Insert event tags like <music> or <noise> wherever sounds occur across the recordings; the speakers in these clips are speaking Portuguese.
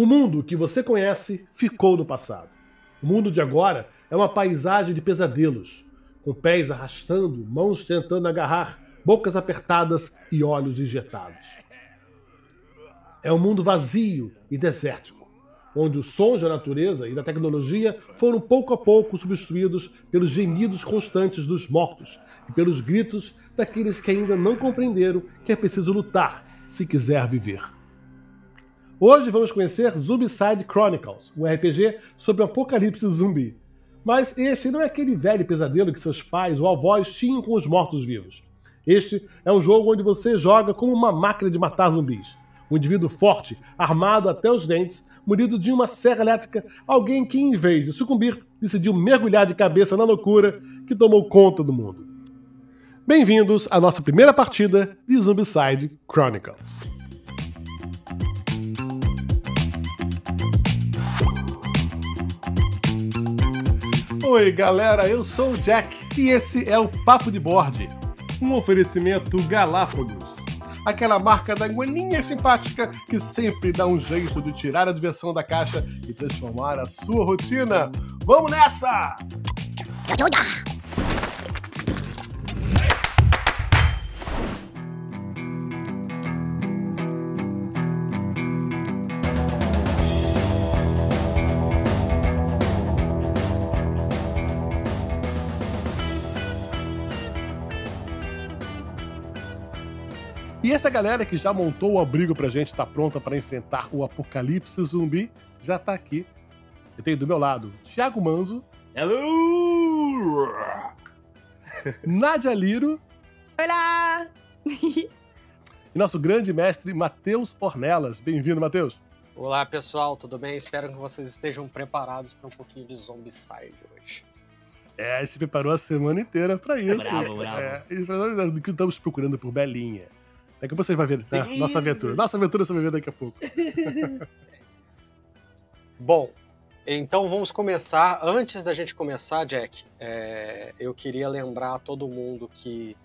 O mundo que você conhece ficou no passado. O mundo de agora é uma paisagem de pesadelos, com pés arrastando, mãos tentando agarrar, bocas apertadas e olhos injetados. É um mundo vazio e desértico, onde os sons da natureza e da tecnologia foram pouco a pouco substituídos pelos gemidos constantes dos mortos e pelos gritos daqueles que ainda não compreenderam que é preciso lutar se quiser viver. Hoje vamos conhecer Zombicide Chronicles, um RPG sobre apocalipse zumbi. Mas este não é aquele velho pesadelo que seus pais ou avós tinham com os mortos-vivos. Este é um jogo onde você joga como uma máquina de matar zumbis. Um indivíduo forte, armado até os dentes, munido de uma serra elétrica, alguém que, em vez de sucumbir, decidiu mergulhar de cabeça na loucura que tomou conta do mundo. Bem-vindos à nossa primeira partida de Zombicide Chronicles. Oi, galera, eu sou o Jack e esse é o Papo de Board, um oferecimento Galápagos, aquela marca da guaninha simpática que sempre dá um jeito de tirar a diversão da caixa e transformar a sua rotina. Vamos nessa! E essa galera que já montou o abrigo pra gente, tá pronta para enfrentar o apocalipse zumbi, já tá aqui. Eu tenho do meu lado Thiago Manzo. Hello! Nádia Liro. Olá! e nosso grande mestre Matheus Ornelas. Bem-vindo, Matheus. Olá, pessoal, tudo bem? Espero que vocês estejam preparados para um pouquinho de Zombicide hoje. É, se preparou a semana inteira para isso. Bravo, bravo. É, do que estamos procurando por Belinha. É que você vai ver, né? Nossa aventura. Nossa aventura você vai ver daqui a pouco. <laughs> Bom, então vamos começar. Antes da gente começar, Jack, é, eu queria lembrar a todo mundo que,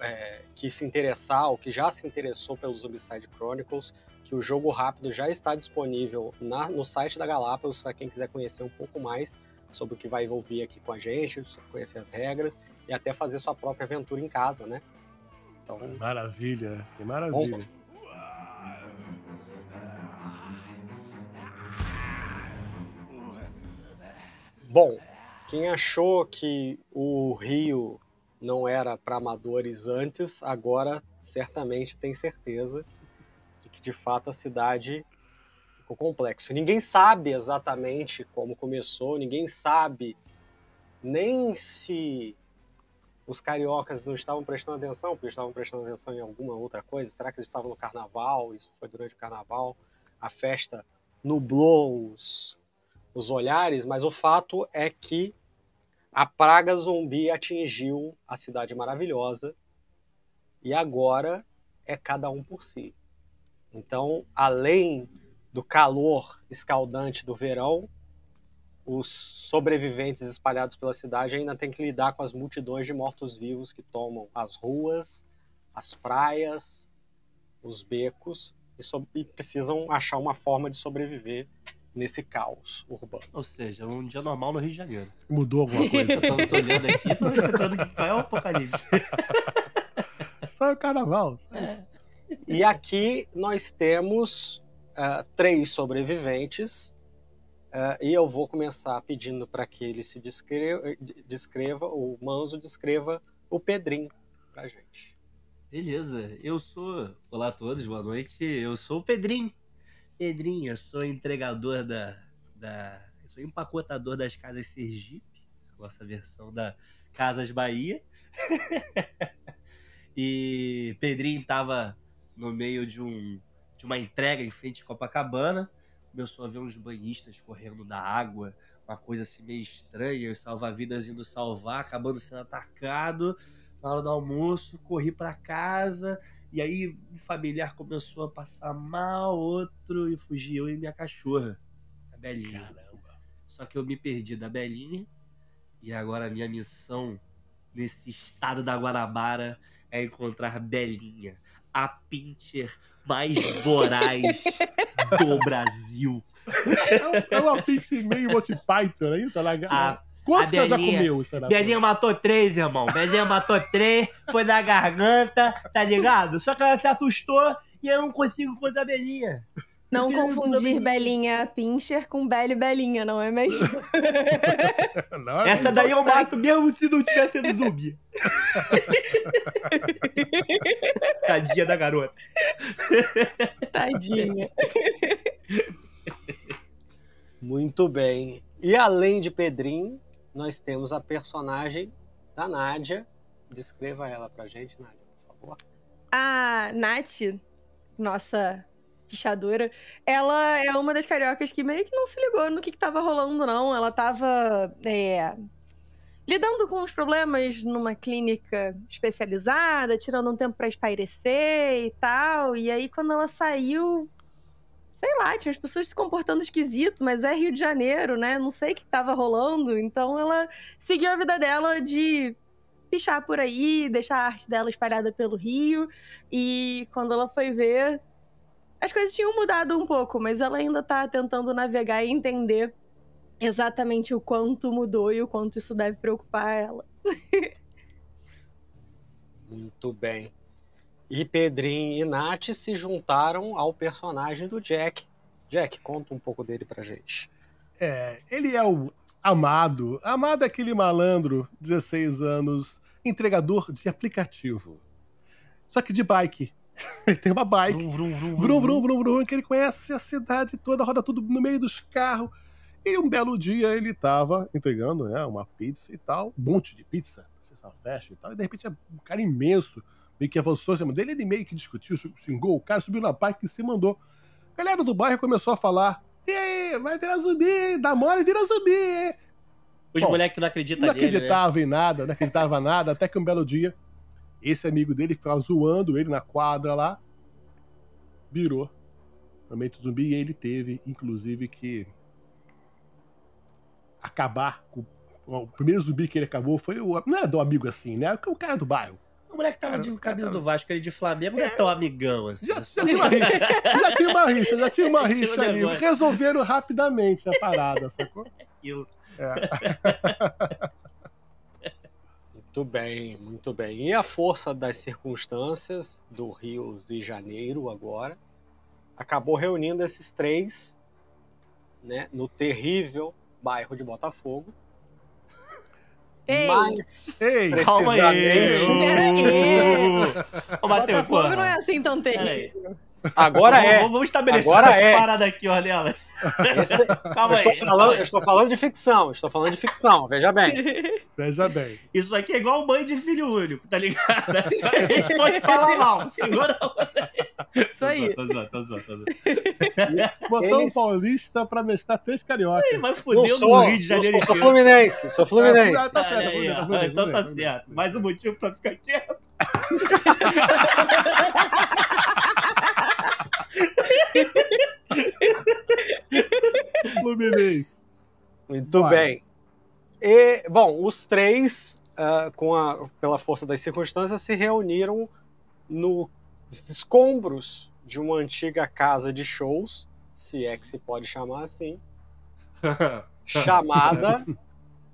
é, que se interessar ou que já se interessou pelo Zombicide Chronicles que o jogo rápido já está disponível na, no site da Galápagos para quem quiser conhecer um pouco mais sobre o que vai envolver aqui com a gente, conhecer as regras e até fazer sua própria aventura em casa, né? Então, maravilha, que maravilha. Bom, Bom, quem achou que o Rio não era para amadores antes, agora certamente tem certeza de que de fato a cidade ficou complexo. Ninguém sabe exatamente como começou, ninguém sabe nem se os cariocas não estavam prestando atenção, porque estavam prestando atenção em alguma outra coisa. Será que eles estavam no carnaval? Isso foi durante o carnaval. A festa nublou os, os olhares, mas o fato é que a praga zumbi atingiu a cidade maravilhosa e agora é cada um por si. Então, além do calor escaldante do verão, os sobreviventes espalhados pela cidade ainda têm que lidar com as multidões de mortos-vivos que tomam as ruas, as praias, os becos e, so e, precisam achar uma forma de sobreviver nesse caos urbano. Ou seja, um dia normal no Rio de Janeiro. Mudou alguma <laughs> coisa? eu tô, tô olhando aqui e tô acreditando que é o apocalipse. <laughs> Sai o carnaval. É. E aqui nós temos uh, três sobreviventes Uh, e eu vou começar pedindo para que ele se descreva, descreva, o Manzo descreva o Pedrinho pra gente. Beleza, eu sou. Olá a todos, boa noite. Eu sou o Pedrinho. Pedrinho, eu sou entregador da. da eu sou empacotador das Casas Sergipe, nossa versão da Casas Bahia. <laughs> e Pedrinho tava no meio de um de uma entrega em frente de Copacabana começou a ver uns banhistas correndo da água, uma coisa assim meio estranha, os salva-vidas indo salvar, acabando sendo atacado. Na hora do almoço, corri para casa, e aí um familiar começou a passar mal, outro, e fugi eu e minha cachorra, a Belinha. Caramba. Só que eu me perdi da Belinha, e agora a minha missão nesse estado da Guanabara é encontrar Belinha, a pincher mais voraz <laughs> do Brasil. É, uma pizza meio Monty Python, é isso? Ela, a, Quanto que ela já comeu, será? Belinha matou três, irmão. Belinha matou três, foi na garganta, tá ligado? Só que ela se assustou e eu não consigo coisa a Belinha. Não confundir Belinha Pincher com Belle Belinha, não é mesmo? <laughs> não, Essa daí eu mato mesmo se não tivesse sido Zubi. <laughs> Tadinha da garota. Tadinha. Muito bem. E além de Pedrinho, nós temos a personagem da Nádia. Descreva ela pra gente, Nádia, por favor. A Nath, nossa pichadora, ela é uma das cariocas que meio que não se ligou no que, que tava rolando, não. Ela tava é, lidando com os problemas numa clínica especializada, tirando um tempo para espairecer e tal. E aí, quando ela saiu, sei lá, tinha as pessoas se comportando esquisito, mas é Rio de Janeiro, né? Não sei o que tava rolando. Então ela seguiu a vida dela de pichar por aí, deixar a arte dela espalhada pelo Rio. E quando ela foi ver, as coisas tinham mudado um pouco, mas ela ainda tá tentando navegar e entender exatamente o quanto mudou e o quanto isso deve preocupar ela. <laughs> Muito bem. E Pedrinho e Nath se juntaram ao personagem do Jack. Jack, conta um pouco dele pra gente. É, ele é o Amado. Amado é aquele malandro, 16 anos, entregador de aplicativo. Só que de bike. <laughs> Ele tem uma bike. Vrum, vrum, vrum, vrum, vrum, vrum, vrum, que ele conhece a cidade toda, roda tudo no meio dos carros. E um belo dia ele tava entregando né, uma pizza e tal, um monte de pizza, é uma festa e tal, e de repente é um cara imenso meio que avançou em cima dele, ele meio que discutiu, xingou o cara, subiu na bike e se mandou. A galera do bairro começou a falar: e aí, vai virar zumbi, dá mole e vira zumbi. Os moleques não acreditam Não acreditavam né? em nada, não acreditava em nada, até que um belo dia, esse amigo dele ficava zoando ele na quadra lá, virou realmente zumbi e ele teve, inclusive, que acabar com o primeiro zumbi que ele acabou foi o. Não era do amigo assim, né? O cara do bairro. O moleque tava de camisa do Vasco, ele de Flamengo, não é tão amigão assim. Já, já tinha uma rixa, já tinha uma rixa, já tinha uma rixa ali. Resolveram rapidamente a parada, sacou? <laughs> Aquilo. É. <laughs> Muito bem, muito bem. E a força das circunstâncias do Rio de Janeiro agora acabou reunindo esses três né, no terrível bairro de Botafogo Ei. Mas, Ei, calma aí. Ô, Matheus, pô. não é assim tão terrível. Agora vamos, é. Vamos estabelecer Agora essa é. parada aqui, Ornella. Esse... <laughs> Calma eu aí. Estou falando, eu estou falando de ficção, estou falando de ficção, veja bem. <laughs> Veja bem. Isso aqui é igual mãe de filho único, tá ligado? <laughs> A gente pode falar mal, segura Isso aí. Tô zoando, tô zoando, tô zoando. Botou Eles... um paulista pra mestrar três cariocas. Mas fudeu no Rio de Janeiro. Sou, sou fluminense, sou fluminense. Ah, tá certo, aí, tá fluminense, Então tá certo. Mais um motivo pra ficar quieto. <laughs> Fluminense. Muito bem. E, bom, os três, uh, com a, pela força das circunstâncias, se reuniram nos escombros de uma antiga casa de shows, se é que se pode chamar assim, <laughs> chamada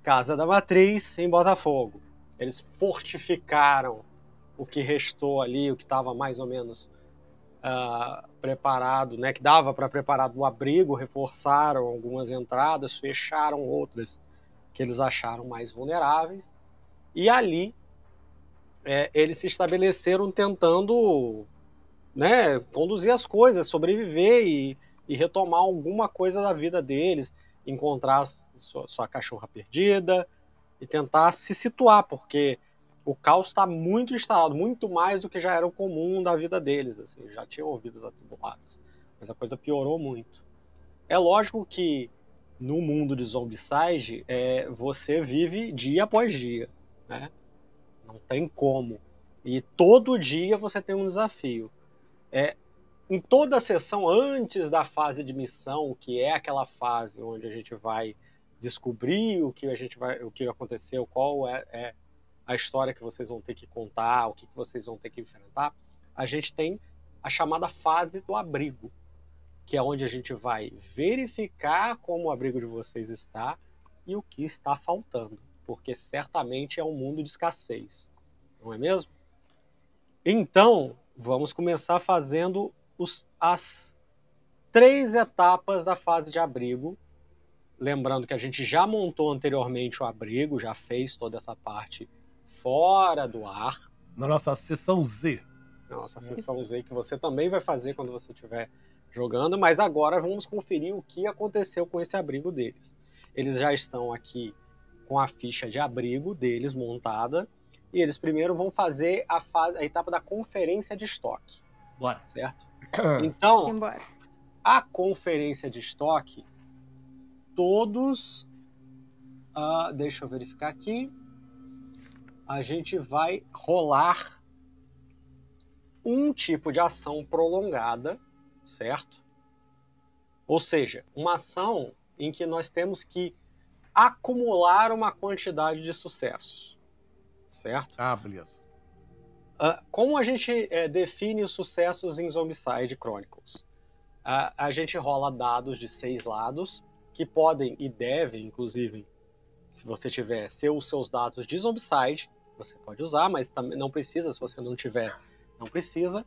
Casa da Matriz, em Botafogo. Eles fortificaram o que restou ali, o que estava mais ou menos uh, preparado, né, que dava para preparar do abrigo, reforçaram algumas entradas, fecharam outras que eles acharam mais vulneráveis, e ali é, eles se estabeleceram tentando né, conduzir as coisas, sobreviver e, e, retomar alguma coisa da vida deles, encontrar sua, sua cachorra perdida e tentar se situar, porque o caos está muito instalado, muito mais do que já era o comum da vida deles. Assim, já tinham ouvidos atribulados, mas a coisa piorou muito. É lógico que no mundo de Zombicide, é, você vive dia após dia, né? Não tem como. E todo dia você tem um desafio. É, em toda a sessão, antes da fase de missão, que é aquela fase onde a gente vai descobrir o que a gente vai, o que aconteceu, qual é, é a história que vocês vão ter que contar, o que, que vocês vão ter que enfrentar, a gente tem a chamada fase do abrigo. que é onde a gente vai verificar como o abrigo de vocês está e o que está faltando, porque certamente é um mundo de escassez, não é mesmo? Então, vamos começar fazendo os, as três etapas da fase de abrigo. Lembrando que a gente já montou anteriormente o abrigo, já fez toda essa parte fora do ar. Na nossa sessão Z. Nossa sessão Z, que você também vai fazer quando você estiver jogando, mas agora vamos conferir o que aconteceu com esse abrigo deles. Eles já estão aqui com a ficha de abrigo deles montada e eles primeiro vão fazer a, fase, a etapa da conferência de estoque. Bora. Certo? <clears throat> Então, a conferência de estoque, todos. ah, deixa eu verificar aqui. A gente vai rolar um tipo de ação prolongada, certo? Ou seja, uma ação em que nós temos que acumular uma quantidade de sucessos, certo? Ah, beleza. Ah, como a gente eh, define os sucessos em Zombicide Chronicles? Ah, a gente rola dados de seis lados, que podem e devem, inclusive, se você tiver, ser os seus dados de Zombicide, você pode usar, mas também não precisa, se você não tiver, não precisa.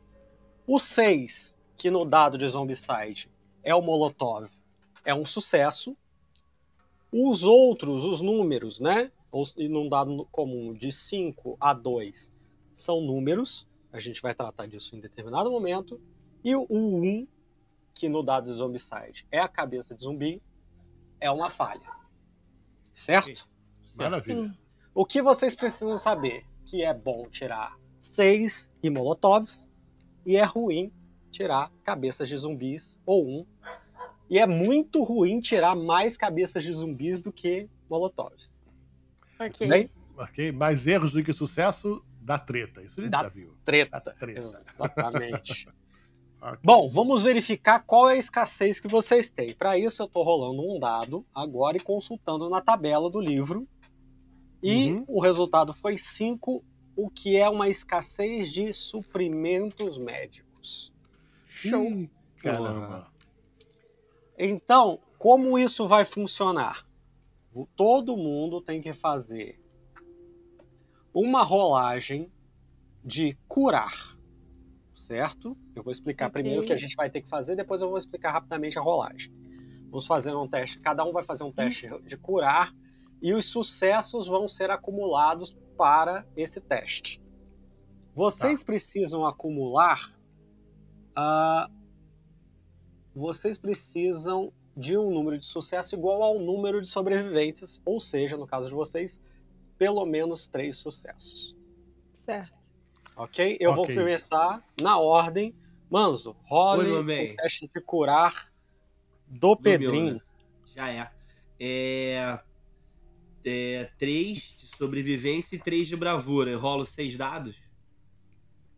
O 6, que no dado de Zombicide é o Molotov, é um sucesso. Os outros, os números, né? Ou, e num dado comum de 5 a 2 são números, a gente vai tratar disso em determinado momento. E o 1, um, que no dado de Zombicide é a cabeça de zumbi, é uma falha. Certo? Maravilha. Sim. O que vocês precisam saber? Que é bom tirar seis e molotovs e é ruim tirar cabeças de zumbis ou um. E é muito ruim tirar mais cabeças de zumbis do que molotovs. Ok. Bem, Ok, mais erros do que sucesso dá treta. Isso a gente Dá já viu. treta. Dá treta. Exatamente. <laughs> Bom, vamos verificar qual é a escassez que vocês têm. Para isso, eu estou rolando um dado agora e consultando na tabela do livro. E Uhum. o resultado foi 5, o que é uma escassez de suprimentos médicos. Show. Ih, caramba. Então, como isso vai funcionar? Todo mundo tem que fazer uma rolagem de curar, certo? Eu vou explicar Ok. primeiro o que a gente vai ter que fazer, depois eu vou explicar rapidamente a rolagem. Vamos fazer um teste, cada um vai fazer um teste de curar e os sucessos vão ser acumulados para esse teste. Vocês precisam acumular. ah, vocês precisam de um número de sucesso igual ao número de sobreviventes, ou seja, no caso de vocês, pelo menos três sucessos. Certo. Ok? Eu vou Ok. começar na ordem. Manzo, role o bem. teste de curar do Pedrinho. né? Já é. É. é três de sobrevivência e três de bravura. Eu rolo seis dados.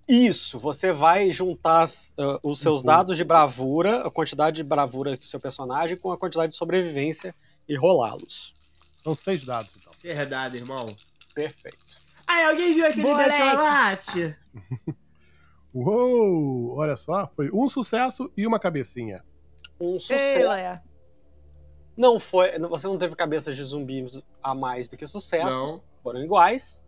Isso, você vai juntar ah, os seus Uhum. dados de bravura, a quantidade de bravura do seu personagem, com a quantidade de sobrevivência e rolá-los. São seis dados, então. Verdade, irmão. Perfeito. Aí, alguém viu aquele. Desolate? <laughs> Uou! Olha só, foi um sucesso e uma cabecinha. Um Ei, sucesso. Leia. Não foi. Você não teve cabeças de zumbis a mais do que sucessos. Não. Foram iguais.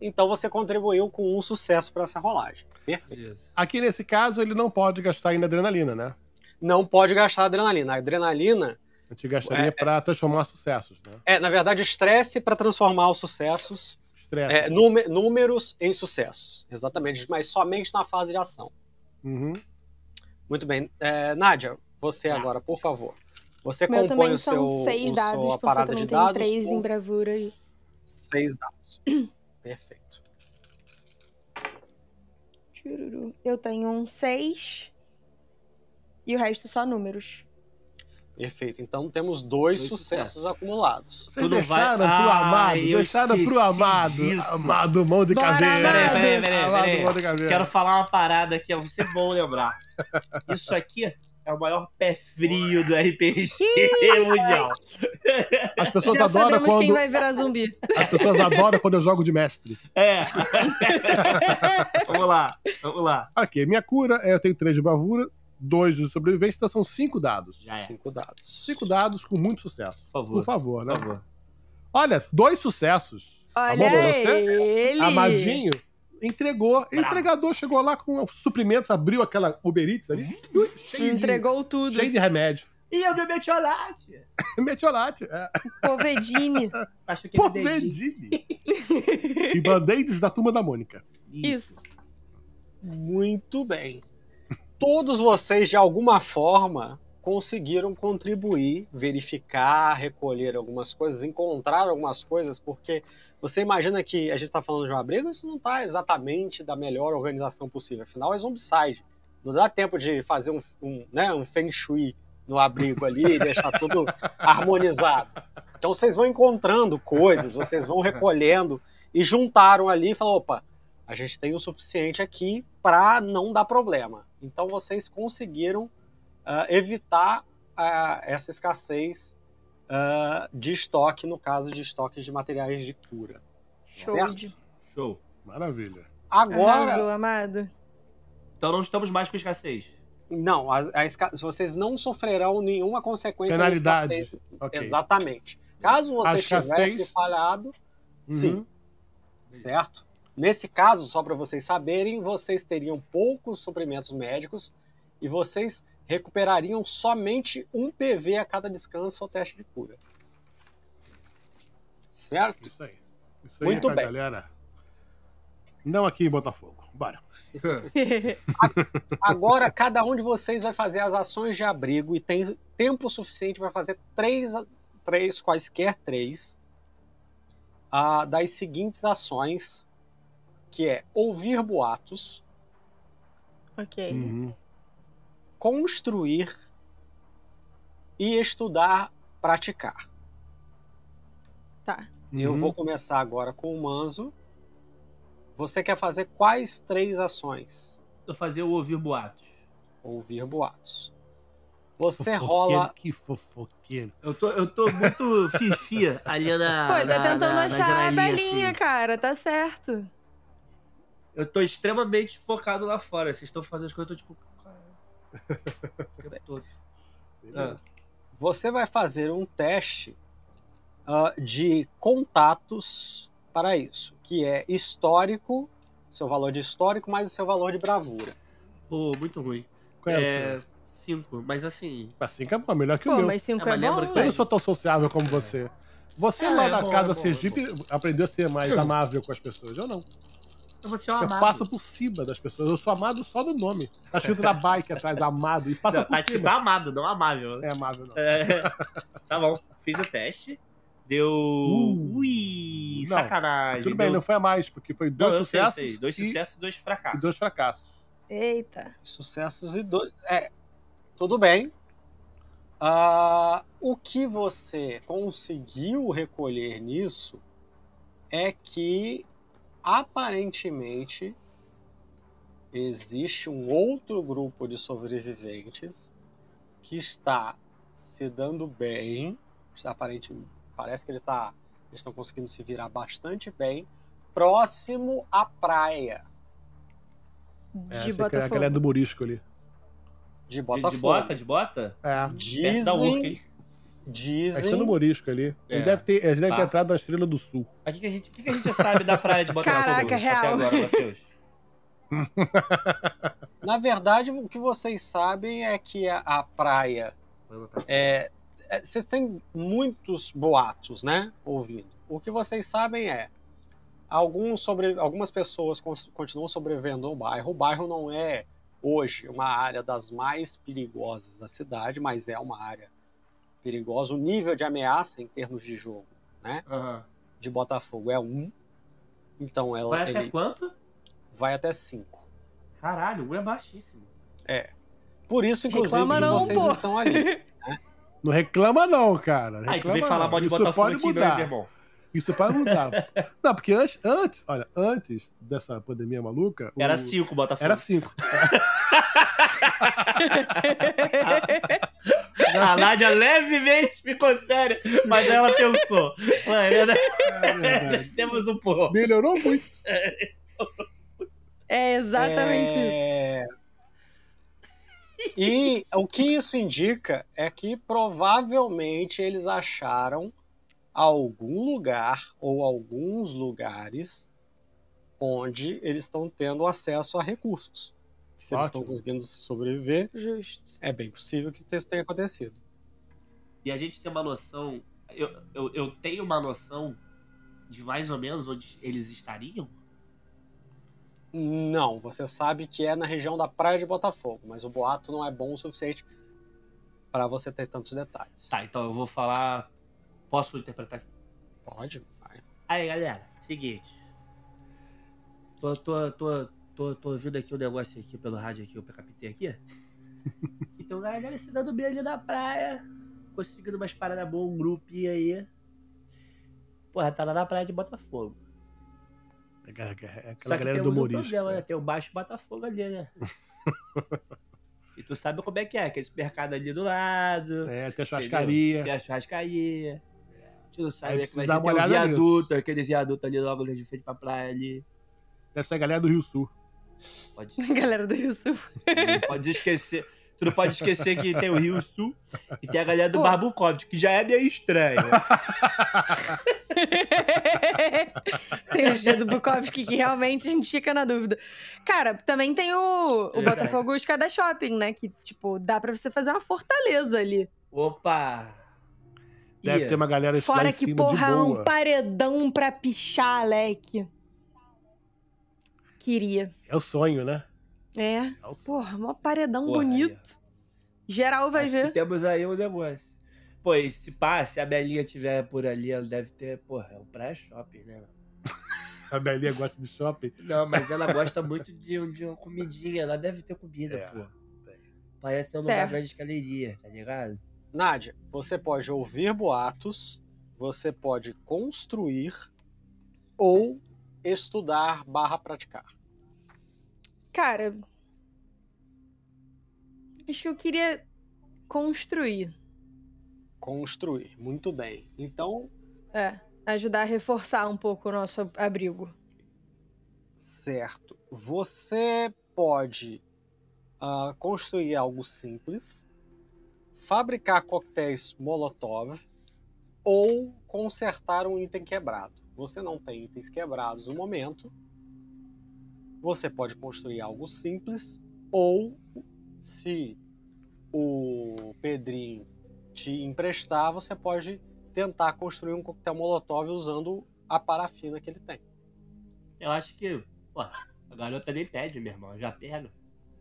Então você contribuiu com um sucesso para essa rolagem. Perfeito. Beleza. Aqui nesse caso, ele não pode gastar ainda adrenalina, né? Não pode gastar adrenalina. A adrenalina A gente gastaria É, pra transformar sucessos, né? é, na verdade, estresse para transformar os sucessos, Estresse. é, núme- números em sucessos. Exatamente, mas somente na fase de ação. Uhum. Muito bem. É, Nádia, você Tá. agora, por favor. Você O meu compõe também o são seu, seis o dados, sua porque eu parada de tenho dados três em bravura. e- seis dados. <clears throat> Perfeito. Eu tenho um seis. E o resto só números. Perfeito. Então temos dois, Dois sucessos acumulados. Vocês Tu não vai- deixaram pro amado, eu deixaram pro esqueci amado. disso. Amado, mão de Bora, caveira. Peraí, peraí, peraí, Amado, peraí. mão de caveira. Quero falar uma parada aqui, é você bom lembrar. Isso aqui é o maior pé frio do RPG <laughs> mundial. As pessoas Já adoram sabemos quem quando vai virar zumbi. as pessoas adoram quando eu jogo de mestre. É. <laughs> vamos lá, vamos lá. Ok, minha cura, é, eu tenho três de bravura, dois de sobrevivência, então são cinco dados. Já é. Cinco dados. Cinco dados com muito sucesso. Por favor. Por favor, né? Por favor. Olha, dois sucessos. Olha bom pra você? ele! Amadinho entregou. O entregador chegou lá com os suprimentos, abriu aquela Uber Eats ali, ui, cheio, Entregou tudo. de, cheio de remédio. E eu bebi chocolate. <laughs> Metiolate. É. Povedine. <laughs> Acho que ele Povedine. e band-aids da turma da Mônica. Isso. Muito bem. Todos vocês, de alguma forma, conseguiram contribuir, verificar, recolher algumas coisas, encontrar algumas coisas, porque você imagina que a gente está falando de um abrigo, isso não está exatamente da melhor organização possível. Afinal, é zombicide. Não dá tempo de fazer um, um, né, um feng shui no abrigo ali e deixar tudo <laughs> harmonizado. Então vocês vão encontrando coisas, vocês vão recolhendo e juntaram ali e falaram, opa, a gente tem o suficiente aqui para não dar problema. Então vocês conseguiram ah, evitar ah, essa escassez ah, de estoque, no caso de estoques de materiais de cura. Show Certo. Show. Maravilha. Agora, Arrasou, amado. Então não estamos mais com escassez. não, a, a esca- vocês não sofrerão nenhuma consequência da Penalidade. escassez. Ok. Exatamente. Caso A você escassez- tivesse falhado, Uhum. sim, certo? Nesse caso, só para vocês saberem, vocês teriam poucos suprimentos médicos e vocês recuperariam somente um PV a cada descanso ou teste de cura. Certo? Isso aí. Isso aí Muito é pra bem. galera. Não aqui em Botafogo. Bora. <laughs> Agora, cada um de vocês vai fazer as ações de abrigo e tem tempo suficiente para fazer três, três, quaisquer três, ah, das seguintes ações, que é ouvir boatos, ok. Uhum. Construir e estudar, praticar. Tá. Eu Uhum. vou começar agora com o Manzo. Você quer fazer quais três ações? Eu fazia o ouvir boatos. Ouvir boatos. Você Fofoqueiro, rola Que fofoqueiro. Eu tô, eu tô muito <laughs> fifi ali na. Pô, tá na- tentando na- na achar a janelinha, belinha, assim. cara. Tá certo. Eu tô extremamente focado lá fora. Vocês estão fazendo as coisas, eu tô tipo. <laughs> O tempo todo. Beleza. você vai fazer um teste ah, de contatos para isso, que é histórico, seu valor de histórico mais o seu valor de bravura. Pô, muito ruim. Qual é, o É. Cinco, mas assim. Assim que é bom, melhor que o Pô, meu. mas cinco É, é, mas bom. que Eu não sou tão sociável como você. Você É, lá é na bom, casa é bom, Sergipe é aprendeu a ser mais <laughs> amável com as pessoas. Eu não. Você é um Eu amado. passo por cima das pessoas. Eu sou amado só do nome. Tá escrito na bike atrás, amado. E passa Não, por tá cima. amado, não amável. É amável, não. É, <laughs> tá bom, fiz o teste. Deu. Uh. Ui, Não, sacanagem. Tudo bem, deu... não foi a mais, porque foi Não, dois sei, eu sucessos sei. Dois e- sucessos e dois fracassos. e dois fracassos. Eita. Sucessos e dois. É, tudo bem. Ah, o que você conseguiu recolher nisso é que aparentemente existe um outro grupo de sobreviventes que está se dando bem. Está aparentemente, parece que ele tá, eles estão conseguindo se virar bastante bem, próximo à praia É, De era Botafogo. aquela é do Morisco ali. de De, Botafogo. de bota, de bota? É. Perto da Urca, Dizem? É no Morisco ali. É. Ele deve ter, ele deve ter Tá. entrado na Estrela do Sul. O que, que, a gente, que, que a gente sabe da praia de Botafogo Caraca, até real. agora, Matheus? <laughs> Na verdade, o que vocês sabem é que a, a praia. É, é, vocês têm muitos boatos, né? Ouvindo. O que vocês sabem é. Alguns sobre, algumas pessoas cons- continuam sobrevivendo no bairro. O bairro não é hoje uma área das mais perigosas da cidade, mas é uma área perigosa. O nível de ameaça em termos de jogo, né? Aham. De Botafogo é um. Então ela, Vai até ele quanto? vai até cinco. Caralho, um é baixíssimo. Por isso, inclusive, Reclama não, vocês pô. estão ali. Não reclama não, cara. Aí tu Reclama vem falar não. mal de Isso Botafogo pode aqui, mudar. não, meu irmão? Isso pode mudar. <laughs> não, porque antes, antes, olha, antes dessa pandemia maluca... o- Era cinco Botafogo. Era cinco. <laughs> <laughs> <laughs> A Nádia levemente ficou séria, mas ela pensou. Mano, é verdade. É. <laughs> Temos um pouco. Melhorou muito. É exatamente isso. É, E o que isso indica é que provavelmente eles acharam algum lugar ou alguns lugares onde eles estão tendo acesso a recursos. Se eles estão conseguindo sobreviver, Justo. é bem possível que isso tenha acontecido. E a gente tem uma noção. Eu, eu, eu tenho uma noção de mais ou menos onde eles estariam? Não, você sabe que é na região da Praia de Botafogo, mas o boato não é bom o suficiente para você ter tantos detalhes. Tá, então eu vou falar. Posso interpretar aqui? Pode? Vai. Aí, galera, seguinte. Tô, tô, tô, tô, tô ouvindo aqui o negócio aqui pelo rádio aqui, o PKPT aqui. <laughs> Então, galera, se dando bem ali na praia, conseguindo umas paradas boas, um grupinho aí. Porra, tá lá na praia de Botafogo. É aquela- é galera do um humorista. problema, né? Tem o Baixo Botafogo ali, né? <laughs> e tu sabe como é que é, aquele mercado ali do lado. É, tem a entendeu? churrascaria. Tem a churrascaria. Tu não sabe é uma Tem olhada viaduto, nisso. aquele viaduto ali logo de frente pra praia ali. Deve ser a galera do Rio Sul. Pode, <laughs> Galera do Rio Sul. não pode esquecer. Tu não pode esquecer que tem o Rio Sul e tem a galera do Pô. Que já é meio estranho. <laughs> tem o G do Bukowski que realmente a gente fica na dúvida. Cara, também tem o, o Verdade. Botafogo Escada Shopping, né? Que, tipo, dá pra você fazer uma fortaleza ali. Opa! Deve Ia. ter uma galera Fora que, porra, é um paredão pra pichar, Alec. Queria. É o sonho, né? É. É o sonho. Porra, mó paredão Porra, bonito. Geral vai Acho ver. que temos aí um negócio. Pô, e se pá, se a Belinha tiver por ali, ela deve ter. Porra, é um pré-shopping, né? <laughs> A Belinha gosta de shopping. Não, mas ela <laughs> gosta muito de, de uma comidinha. Ela deve ter comida, É, pô. Parece ser um lugar grande de galeria, tá ligado? Nádia, você pode ouvir boatos, você pode construir ou estudar barra praticar. Cara. Acho que eu queria construir. Construir, muito bem. Então, É. Ajudar a reforçar um pouco o nosso abrigo. certo. Você pode ah, construir algo simples, fabricar coquetéis Molotov ou consertar um item quebrado. Você não tem itens quebrados no momento. Você pode construir algo simples ou, se o Pedrinho te emprestar, você pode tentar construir um coquetel Molotov usando a parafina que ele tem. Eu acho que, pô, a garota nem pede, meu irmão. Já pega.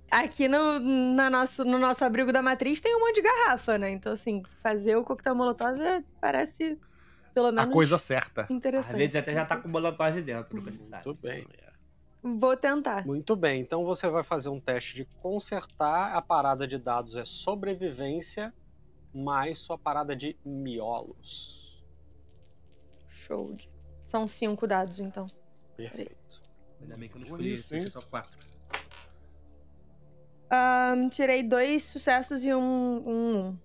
Aqui no, na nosso, no nosso abrigo da matriz tem um monte de garrafa, né? Então, assim, fazer o coquetel molotov é- parece, pelo A menos, coisa certa. Às interessante. vezes até já tá com molotov dentro. Muito bem. Vou tentar. Muito bem, então você vai fazer um teste de consertar. A parada de dados é sobrevivência, mais sua parada de miolos. Show. São cinco dados, então. Perfeito. Ainda bem que eu não escolhi esse, hein? são quatro. Ahn, tirei dois sucessos e um, um, um.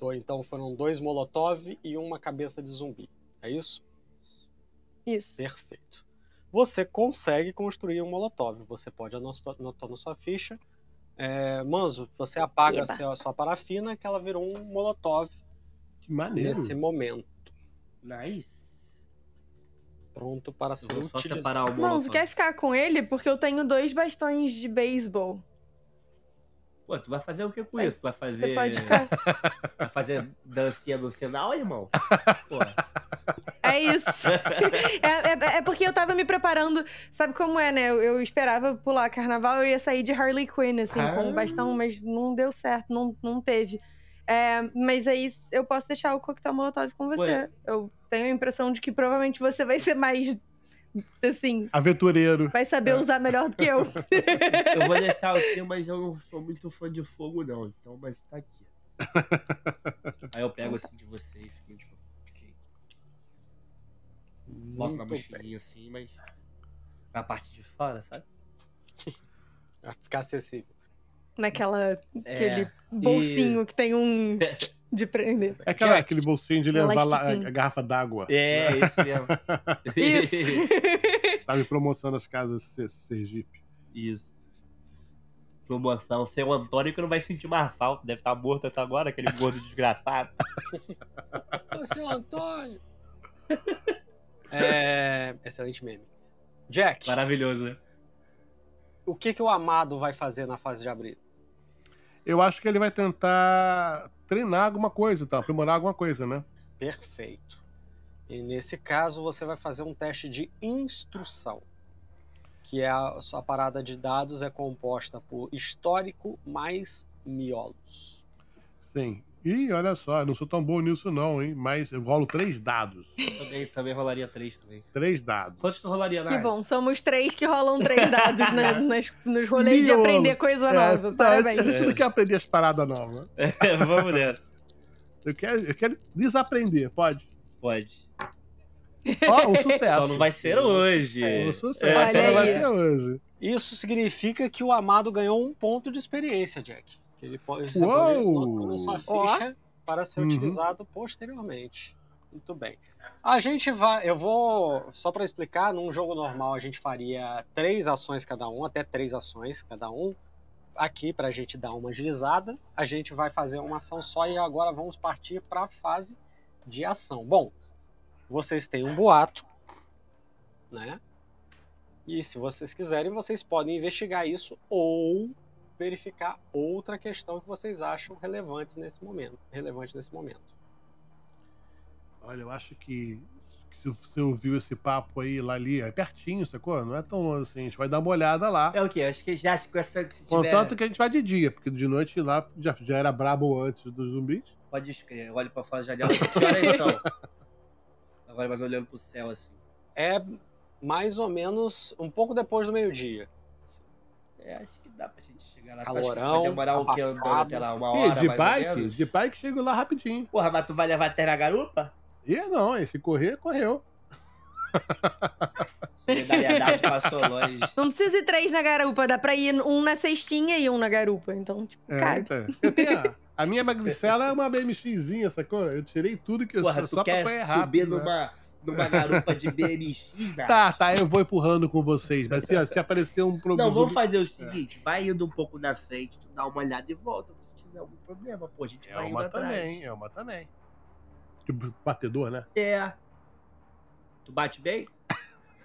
Tô, Então foram dois molotov e uma cabeça de zumbi. É isso? Isso. Perfeito. Você consegue construir um molotov. Você pode anotar na sua ficha. É, Manzo, você apaga a sua, sua parafina que ela virou um molotov Que maneiro. nesse momento. Nice. Pronto para Eu ser vou só utilizado. separar o Manzo, molotov. quer ficar com ele? Porque eu tenho dois bastões de beisebol. Pô, tu vai fazer o que com isso? Vai fazer. Você pode ficar. <laughs> Vai fazer dancinha no final, irmão? Pô, É isso. <laughs> é, é- é porque eu tava me preparando. Sabe como é, né? Eu, eu esperava pular carnaval, eu ia sair de Harley Quinn, assim, com Ah. um bastão, mas não deu certo, não, não teve. É, mas aí eu posso deixar o coquetel molotov com você. Ué. Eu tenho a impressão de que provavelmente você vai ser mais. Assim, Aventureiro. vai saber usar melhor do que eu. <laughs> eu vou <laughs> deixar aqui, mas eu não sou muito fã de fogo, não. Então, mas tá aqui. <laughs> Aí eu pego assim de você e fico tipo. ok. Boto na mochilinha assim, mas. Na parte de fora, sabe? Vai ficar acessível. Naquela. Aquele É. bolsinho que tem um. De prender. É aquela, aquele bolsinho de levar lá a garrafa d'água. É, esse mesmo. <laughs> Isso. <laughs> Tava em promoção nas casas Ser- Sergipe. Isso. promoção. Seu Antônio que não vai sentir mais falta. Deve estar morto essa agora, aquele gordo <laughs> desgraçado. Ô, seu Antônio! É... Excelente meme. Jack, Maravilhoso, né? o que, que o Amado vai fazer na fase de abril? Eu acho que ele vai tentar treinar alguma coisa, tá? Aprimorar alguma coisa, né? Perfeito. E nesse caso, você vai fazer um teste de instrução. Que é a sua parada de dados é composta por histórico mais miolos. Sim. Ih, olha só, eu não sou tão bom nisso não, hein? Mas eu rolo três dados. Também, também rolaria três também. Três dados. Quantos tu rolaria, Que bom, somos três que rolam três dados né, <laughs> nas- nos rolês de aprender coisa É, nova. não, Parabéns. A gente não quer aprender as paradas novas. <laughs> Vamos nessa. Eu quero, eu quero desaprender, pode? Pode. Ó, um sucesso. Só não vai ser hoje. Um sucesso, É, só não vai ser hoje. Isso significa que o Amado ganhou um ponto de experiência, Jack. Que ele pode ser na sua ficha para ser Uhum. utilizado posteriormente. Muito bem. A gente vai. Eu vou. Só para explicar, num jogo normal a gente faria três ações cada um, até três ações cada um. Aqui, para a gente dar uma agilizada, a gente vai fazer uma ação só e agora vamos partir para a fase de ação. Bom, vocês têm um boato, né? E se vocês quiserem, vocês podem investigar isso ou verificar outra questão que vocês acham relevantes nesse momento, relevante nesse momento. Olha, eu acho que se você ouviu esse papo aí lá ali, é pertinho, sacou? Não é tão longe assim. A gente vai dar uma olhada lá. É o quê? Acho que já acho que essa que tiver... Contanto que a gente vai de dia, porque de noite lá já, já era brabo antes dos zumbis. Pode escrever. Eu olho pra fora da janela. Que horas são? Agora mais olhando pro céu assim. É mais ou menos um pouco depois do meio-dia. É, acho que dá pra gente chegar lá. Calorão, Acho que vai demorar o quê? Andando até lá? Uma E hora de mais bike, ou menos? de bike chego lá rapidinho. Porra, mas tu vai levar até na garupa? E não, esse correr, correu. <laughs> Solidariedade passou longe. Não precisa ir três na garupa, dá pra ir um na cestinha e um na garupa. Então, tipo, É, cabe. então, eu tenho a, a minha magricela é uma BMXzinha, sacou? Eu tirei tudo que eu Porra, só tu pra quer correr subir né? numa, numa garupa de BMX, né? Tá, tá, eu vou empurrando com vocês, mas se, se aparecer um problema. Não, vamos fazer o seguinte, vai indo um pouco na frente, tu dá uma olhada e volta se tiver algum problema, pô, a gente É vai indo uma atrás. também, é uma também. Tipo, batedor, né? É. Tu bate bem?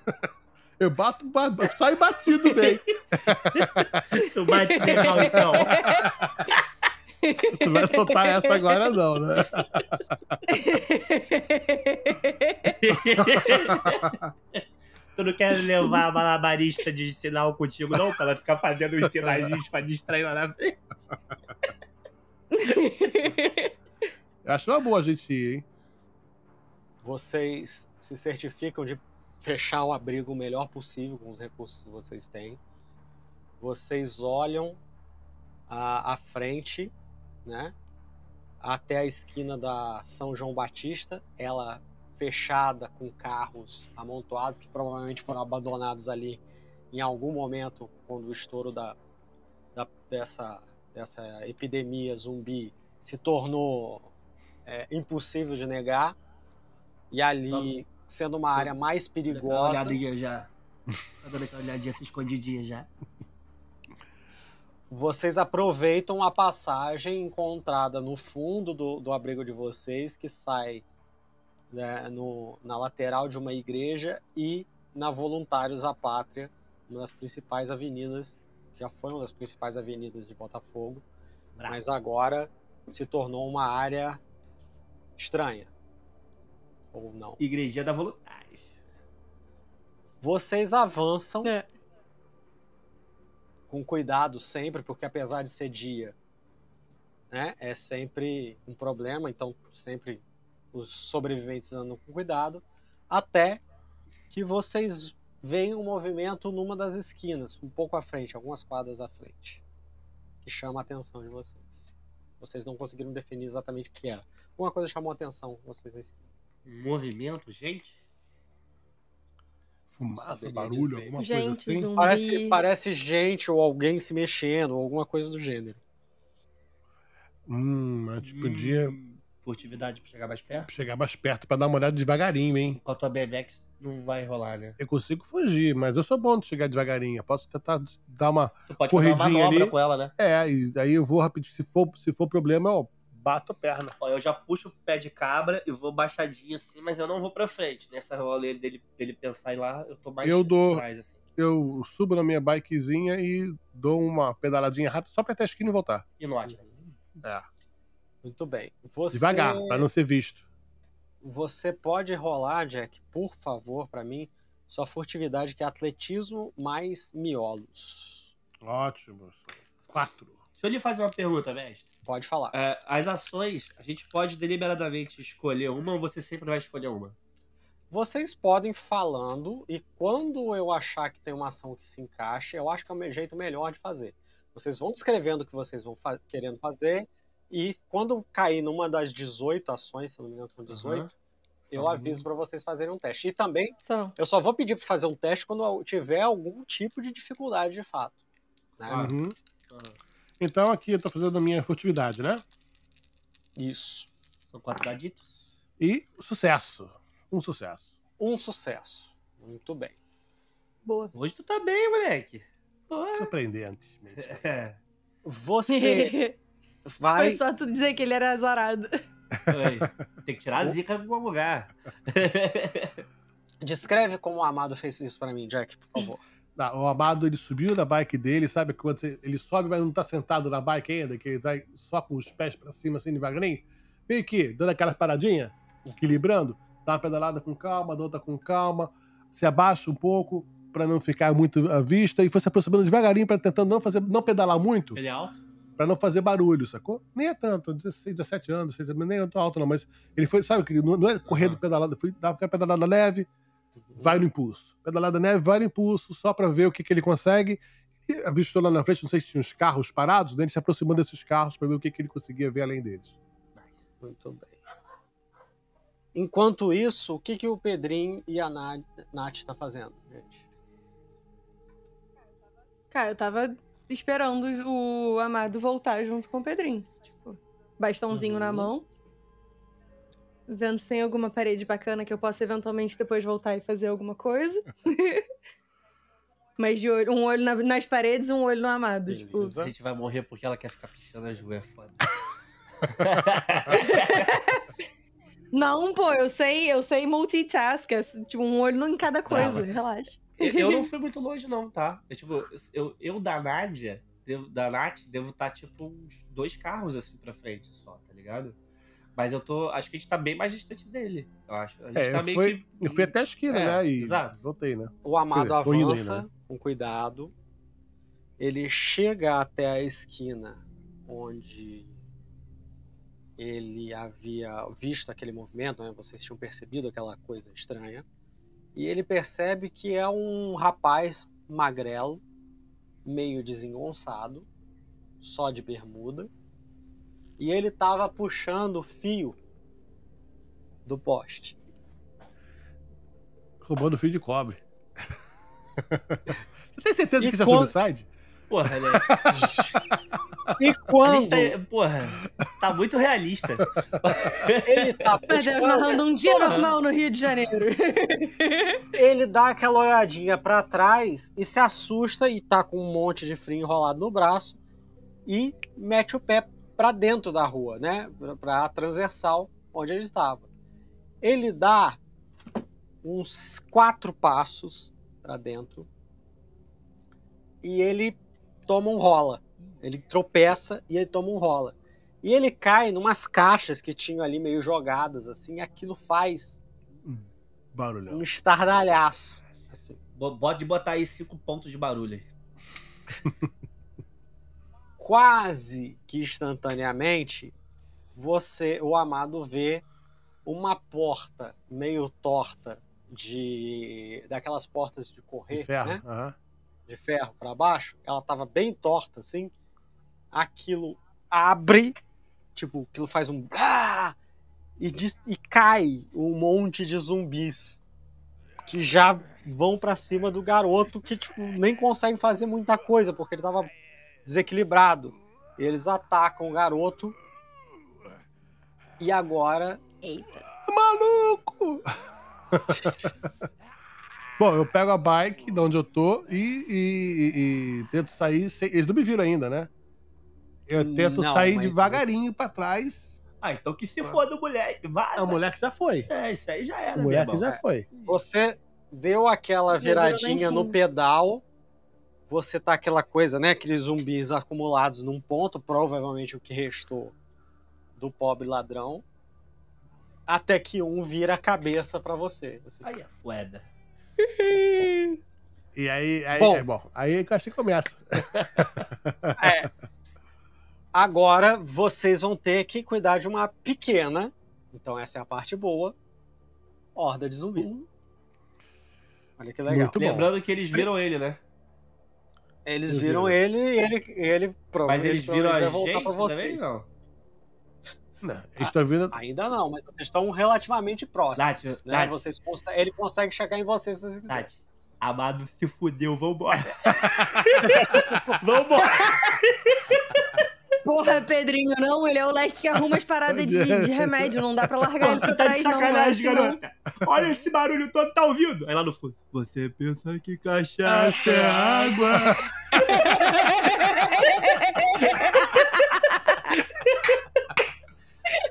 <laughs> Eu bato, bato saio batido bem. <laughs> Tu bate legal, então. <laughs> <laughs> Tu vai soltar essa agora, não, né? <laughs> tu não quer levar a malabarista de sinal contigo, não? Pra ela ficar fazendo os sinais pra distrair lá na frente. Eu acho uma boa a gente ir, hein? Vocês se certificam de fechar o abrigo o melhor possível com os recursos que vocês têm. Vocês olham à, à frente, né? Até a esquina da São João Batista, ela fechada com carros amontoados que provavelmente foram abandonados ali em algum momento quando o estouro da, da- dessa, dessa epidemia zumbi se tornou é, impossível de negar. E ali, sendo uma área mais perigosa, olhadinha já. <laughs> Tá dando aquela olhadinha assim, escondidinha já. Vocês aproveitam a passagem encontrada no fundo do, do abrigo de vocês, que sai né, no- na lateral de uma igreja e na Voluntários à Pátria, uma das principais avenidas, já foi uma das principais avenidas de Botafogo, Bravo. mas agora se tornou uma área estranha. Ou não. Igrejinha da Voluntários. Vocês avançam É. com cuidado sempre, porque apesar de ser dia, né, é sempre um problema, então sempre os sobreviventes andam com cuidado, até que vocês veem um movimento numa das esquinas, um pouco à frente, algumas quadras à frente, que chama a atenção de vocês. Vocês não conseguiram definir exatamente o que era. Uma coisa chamou a atenção vocês na esquina. Um movimento, gente? Fumaça, barulho, alguma coisa Gente, assim. zumbi. Parece, parece gente ou alguém se mexendo, ou alguma coisa do gênero. Hum, a gente podia Hum, Furtividade pra chegar mais perto. Chegar mais perto pra dar uma olhada devagarinho, hein? Com a tua BMX não vai rolar, né? Eu consigo fugir, mas eu sou bom de chegar devagarinho. Eu posso tentar dar uma. Tu pode fazer uma Corridinha manobra ali. com ela, né? É, e aí eu vou rapidinho. Se for, se for problema, eu bato a perna. Ó, eu já puxo o pé de cabra e vou baixadinho assim, mas eu não vou pra frente. Nessa rolê dele, dele pensar em lá, eu tô mais Eu dou- atrás, assim. Eu subo na minha bikezinha e dou uma pedaladinha rápida só pra até a esquina e voltar. E no Atlas. É. Muito bem. Você, Devagar, pra não ser visto. Você pode rolar, Jack, por favor, pra mim, sua furtividade que é atletismo mais miolos. Ótimo. Quatro. Deixa eu lhe fazer uma pergunta, mestre. Pode falar. É, as ações, a gente pode deliberadamente escolher uma ou você sempre vai escolher uma? Vocês podem falando e quando eu achar que tem uma ação que se encaixe, eu acho que é o jeito melhor de fazer. Vocês vão descrevendo o que vocês vão fa- querendo fazer e quando cair numa das 18 ações, se eu não me engano são 18, Aham. eu aviso pra vocês fazerem um teste. E também, São. eu só vou pedir pra fazer um teste quando eu tiver algum tipo de dificuldade de fato. né? Ah. Uhum. Então aqui eu tô fazendo a minha furtividade, né? Isso. São quatro daditos. E sucesso. Um sucesso. Um sucesso. Muito bem. Boa. Hoje tu tá bem, moleque. Pô, Surpreendente. <laughs> é. Você <laughs> vai. Foi só tu dizer que ele era azarado. Oi. <laughs> Tem que tirar a zica de algum lugar. Descreve como o Amado fez isso pra mim, Jack, por favor. O Amado, ele subiu da bike dele, sabe? Quando você- ele sobe, mas não tá sentado na bike ainda, que ele vai só com os pés pra cima, assim, devagarinho? Meio que, dando aquela paradinha, equilibrando, dá uma pedalada com calma, dá outra com calma, se abaixa um pouco pra não ficar muito à vista e foi se aproximando devagarinho para tentando não fazer, não pedalar muito, Ele é alto? pra não fazer barulho, sacou? Nem é tanto, 16, 17 anos, 16, nem é tão alto não, mas ele foi, sabe, que não, é correndo pedalada, foi dar aquela pedalada leve, vai no impulso. Pedalada neve, vai no impulso, só pra ver o que, que ele consegue. E avistou lá na frente, não sei se tinha uns carros parados, né? ele se aproximando desses carros pra ver o que, que ele conseguia ver além deles. Muito bem. Enquanto isso, o que, que o Pedrinho e a Na- Nath tá fazendo, gente? Cara, eu tava esperando o Amado voltar junto com o Pedrinho. Tipo, bastãozinho Uhum. na mão. Vendo se tem alguma parede bacana que eu possa eventualmente depois voltar e fazer alguma coisa. <laughs> Mas de olho, um olho na- nas paredes um olho no Amado. Tipo. A gente vai morrer porque ela quer ficar pichando as ruas, é foda. <laughs> não, pô, eu sei, eu sei multitask, é, tipo, um olho em cada coisa, Brava. relaxa. Eu- Eu não <laughs> fui muito longe, não, tá? Eu, tipo, eu, eu da Nádia, devo- da Nath, devo estar, tipo, uns dois carros assim pra frente só, tá ligado? Mas eu tô. Acho que a gente tá bem mais distante dele. Eu acho. A gente É, tá meio fui- que. Eu fui até a esquina, É, né? E exato. voltei, né? O Amado indo avança ainda, né? com cuidado. Ele chega até a esquina onde ele havia visto aquele movimento, né? vocês tinham percebido aquela coisa estranha. E ele percebe que é um rapaz magrelo, meio desengonçado, só de bermuda. E ele estava puxando o fio do poste. Roubando fio de cobre. <laughs> Você tem certeza E que isso é quando- suicide? Porra, né? <laughs> E quando tá, porra, tá muito realista. <laughs> ele tá Meu Deus, puxando, narrando um dia Porra. normal no Rio de Janeiro. ele dá aquela olhadinha pra trás e se assusta e tá com um monte de frio enrolado no braço e mete o pé pra dentro da rua, né? Pra- Pra transversal onde ele estava. Ele dá uns quatro passos pra dentro e ele toma um rola. Ele tropeça e ele toma um rola. E ele cai numas caixas que tinham ali meio jogadas assim, e aquilo faz Barulhão. um estardalhaço. assim. Pode botar aí cinco pontos de barulho aí. <laughs> quase que instantaneamente, você, o amado vê uma porta meio torta de daquelas portas de correr, De ferro. né? De ferro para baixo. Ela tava bem torta assim. Aquilo abre, tipo, aquilo faz um e, dis- e cai um monte de zumbis que já vão pra cima do garoto que tipo nem consegue fazer muita coisa porque ele tava desequilibrado. Eles atacam o garoto E agora, Eita. Maluco! <laughs> Bom, eu pego a bike de onde eu tô e, e- e- e tento sair. Sem... Eles não me viram ainda, né? Eu tento Não, sair devagarinho pra trás. Ah, então que se foda o moleque. Vai. A mulher que já foi. É, isso aí já era, A mulher meu que irmão. já foi. você deu aquela viradinha no pedal. Você tá aquela coisa, né? Aqueles zumbis acumulados num ponto, provavelmente o que restou do pobre ladrão. Até que um vira a cabeça pra você. assim. Aí é foda. E aí, aí, Bom. é bom. Aí que eu acho que começa. <laughs> É. Agora vocês vão ter que cuidar de uma pequena, então essa é a parte boa, horda de zumbis. Olha que legal. Muito bom. Lembrando que eles viram ele, né? Eles Eles viram viram. ele e ele, ele Mas provavelmente eles viram a vai voltar gente pra também, vocês. não? Não, eles estão vindo. Ainda não, mas vocês estão relativamente próximos. Nath, né? Nath. Vocês ele consegue chegar em vocês se vocês quiserem. Tati, amado se fudeu, vambora. <laughs> vambora. Porra, Pedrinho, não, ele é o leque que arruma as <laughs> paradas de, de remédio, não dá pra largar ele pra tu tá de trás, não. sacanagem, não. garota. Olha esse barulho todo, tá ouvindo? Aí lá no fundo. Você pensa que cachaça é água. <laughs>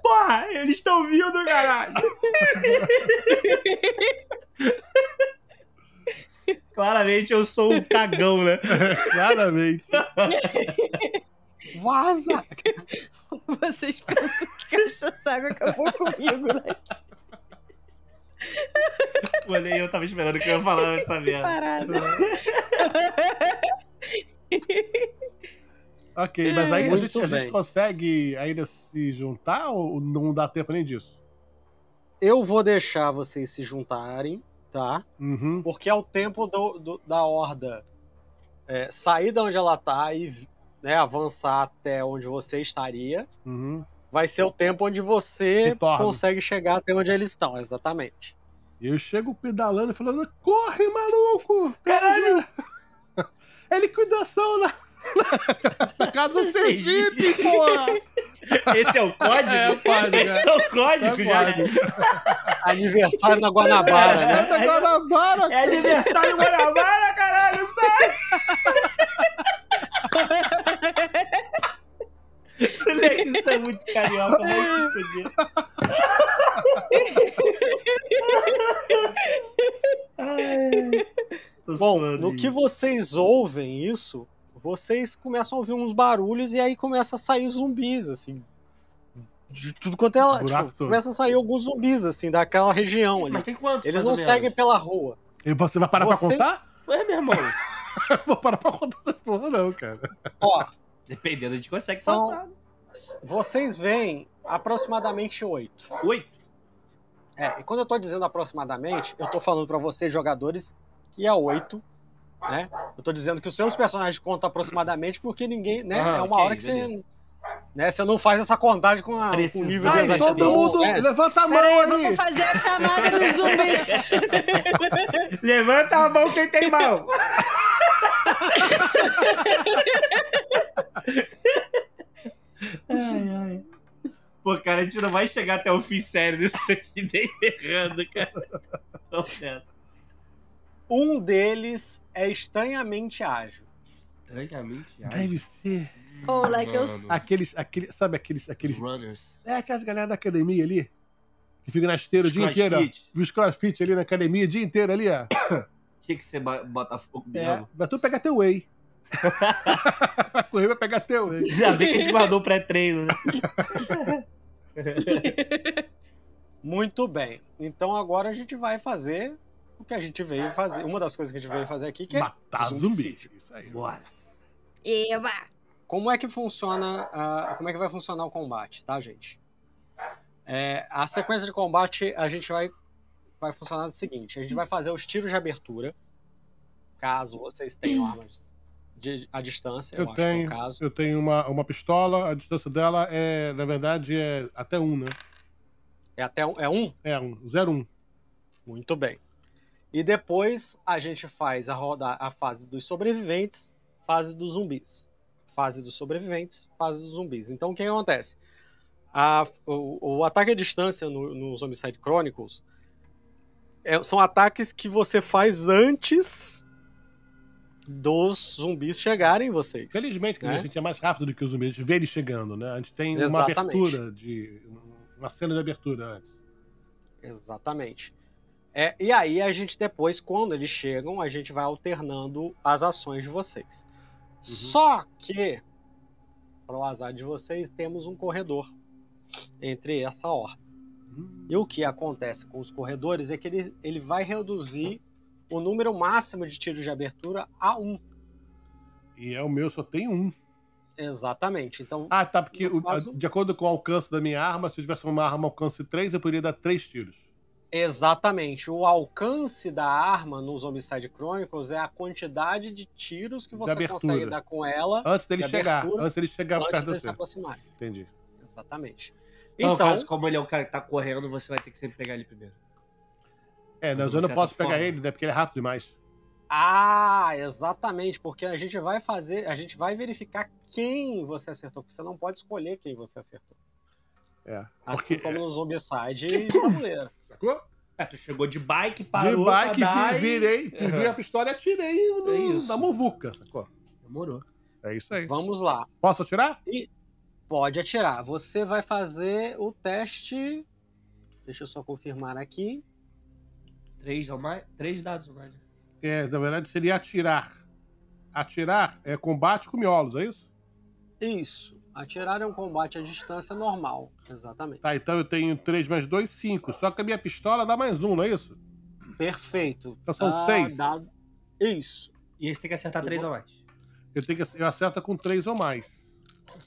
Porra, eles estão vindo, caralho. <laughs> Claramente eu sou um cagão, né? Claramente. Vaza! <laughs> Vocês pensam que cachaça água acabou comigo, né? <laughs> Nem eu tava esperando que eu ia falar essa merda. Parada. <laughs> Ok, mas aí a gente, a gente consegue ainda se juntar ou não dá tempo nem disso? Eu vou deixar vocês se juntarem, tá? Uhum. Porque é o tempo do, do- da horda é, sair de onde ela tá e né, avançar até onde você estaria. Uhum. Vai ser o tempo onde você Retorno. consegue chegar até onde eles estão, exatamente. Eu chego pedalando e falando: corre, maluco! Caralho! É <laughs> liquidação na, na <laughs> casa Sergipe, porra! Esse é o código? É o código, Esse é o código, É já. código. Aniversário na Guanabara, né? Santa Guanabara! É aniversário Guanabara, caralho! Sai! Moleque, Isso é muito carioca, vai se tô <laughs> Bom, no que vocês ouvem isso, vocês começam a ouvir uns barulhos e aí começa a sair zumbis, assim. De tudo quanto é lá. Buraco Tipo, todo. começa a sair alguns zumbis, assim, daquela região Isso, ali. Mas tem quantos, Eles não seguem pela rua. E você vai parar pra Vocês- contar? Ué, meu irmão. <laughs> Vou parar pra contar essa porra, não, cara. Ó, Dependendo, a gente consegue São- passar. Vocês veem aproximadamente oito. Oi? É, e quando eu tô dizendo aproximadamente, eu tô falando pra vocês, jogadores, que é oito, né? Eu tô dizendo que os seus personagens contam aproximadamente porque ninguém, né? Ah, é uma ok, hora que você, beleza. né, você não faz essa contagem com, a, com o nível de Ai, exatidão, todo mundo né? levanta a mão Peraí, aí! vamos fazer a chamada do zumbi. <laughs> Levanta a mão quem tem mão. <laughs> ai, ai. Pô, cara, a gente não vai chegar até o fim sério disso aqui, nem errando, cara. Confesso. Um deles é estranhamente ágil. Estranhamente, Deve ser Ô, Leque, eu- aqueles, aqueles, sabe aqueles, aqueles, Runners. é aquelas galera da academia ali, que fica na esteira o dia inteiro, os crossfit ali na academia o dia inteiro ali, ó. <coughs> Tinha que ser Botafogo É, mesmo. vai tu pegar teu whey. <laughs> correr, vai pegar teu. Ainda bem que a gente guardou o pré-treino, né? <laughs> Muito bem. Então agora a gente vai fazer o que a gente veio fazer. Uma das coisas que a gente veio fazer aqui que é Matar zumbi. Isso aí. Bora. Eba! Como é que funciona, ah, como é que vai funcionar o combate, tá, gente? É, a sequência de combate a gente vai vai funcionar do seguinte: a gente vai fazer os tiros de abertura, caso vocês tenham armas de, à distância. Eu acho o tenho. caso. Eu tenho uma, uma pistola, a distância dela é, na verdade, é até um, né? É até um, é um. É um, 01. Muito bem. E depois a gente faz a roda a fase dos sobreviventes, fase dos zumbis. Fase dos sobreviventes, fase dos zumbis. Então o que acontece? A- o, o ataque à distância no- nos Homicide Chronicles é- são ataques que você faz antes dos zumbis chegarem em vocês. Felizmente, quer dizer, É? a gente é mais rápido do que os zumbis. A gente vê eles chegando, né? A gente tem uma Exatamente. abertura de. Uma cena de abertura antes. Exatamente. É, e aí a gente depois, quando eles chegam, a gente vai alternando as ações de vocês. Só que, para o azar de vocês, temos um corredor entre essa ordem. Hum. E o que acontece com os corredores é que ele, ele vai reduzir <laughs> o número máximo de tiros de abertura a um. E é o meu, só tem um. Exatamente. Então, Ah, tá, porque caso- de acordo com o alcance da minha arma, se eu tivesse uma arma alcance 3, eu poderia dar 3 tiros. exatamente. O alcance da arma nos Homicide Chronicles é a quantidade de tiros que você consegue dar com ela Antes dele de chegar. abertura, Antes dele chegar antes perto de de se você. aproximar. Entendi. Exatamente. Então, Então, caso, como ele é o cara que tá correndo, você vai ter que sempre pegar ele primeiro. É, Mas eu não posso pegar forma. ele, né? Porque ele é rápido demais. Ah, exatamente, porque a gente vai fazer, a gente vai verificar quem você acertou, porque você não pode escolher quem você acertou. É. Assim Porque, como no Zombicide de tabuleiro. Sacou? É, tu chegou de bike, parou de bike, pra dar vi- e- virei, vi a pistola e atirei no, É na muvuca, sacou? Demorou. É isso aí. Vamos lá. Posso atirar? Pode atirar. Você vai fazer o teste. Deixa eu só confirmar aqui. Três ou mais? Três dados ou mais. É, na verdade seria atirar. Atirar é combate com miolos, é isso? Isso. Atirar é um combate à distância normal. Exatamente. Tá, então eu tenho 3 mais 2, 5. Só que a minha pistola dá mais um, não é isso? Perfeito. Então são Ah, seis. dado- Isso. E esse tem que acertar Eu três vou- ou mais. Eu, tenho que, eu acerto com 3 ou mais.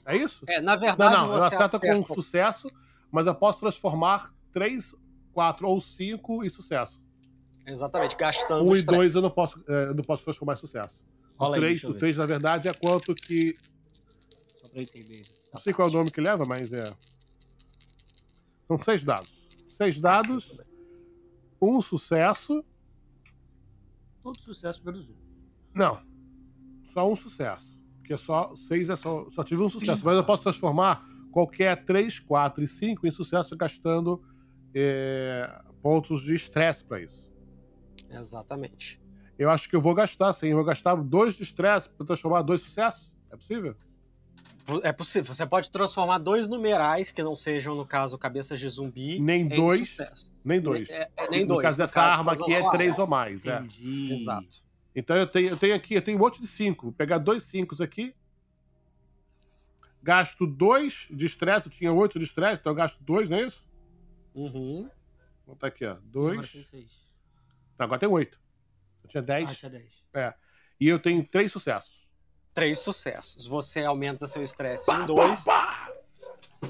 É isso? É, na Não, verdade, não, eu você acerto com um acerta- sucesso, mas eu posso transformar 3, 4 ou 5 em sucesso. Exatamente, gastando 1 os e 2 três. eu não posso, é, eu não posso transformar em sucesso. O Rola aí, 3, deixa eu o ver. 3, na verdade, é quanto que. Só pra entender. Não sei qual é o nome que leva, mas é. São seis dados. Seis dados, um sucesso. Todo sucesso menos um. Não. Só um sucesso. Porque só seis é só. Só tive um sucesso. Mas eu posso transformar qualquer 3, 4 e 5 em sucesso gastando é, pontos de estresse para isso. Exatamente. Eu acho que eu vou gastar, sim. Eu vou gastar dois de estresse para transformar dois sucessos. É possível? É possível. Você pode transformar dois numerais, que não sejam, no caso, cabeças de zumbi, Nem em dois. sucesso. Nem dois. É, é, nem no dois. caso dessa arma caso, aqui é três ou mais. É. Exato. Então eu tenho, eu tenho aqui, eu tenho um monte de cinco. Vou pegar dois cinco aqui. Gasto dois de estresse. Eu tinha oito de estresse, então eu gasto dois, não é isso? Uhum. Vou botar aqui, ó. Agora Dois. Agora tem oito. Eu tinha Ah, dez. tinha dez. E eu tenho três sucessos. Três sucessos. Você aumenta seu estresse em dois.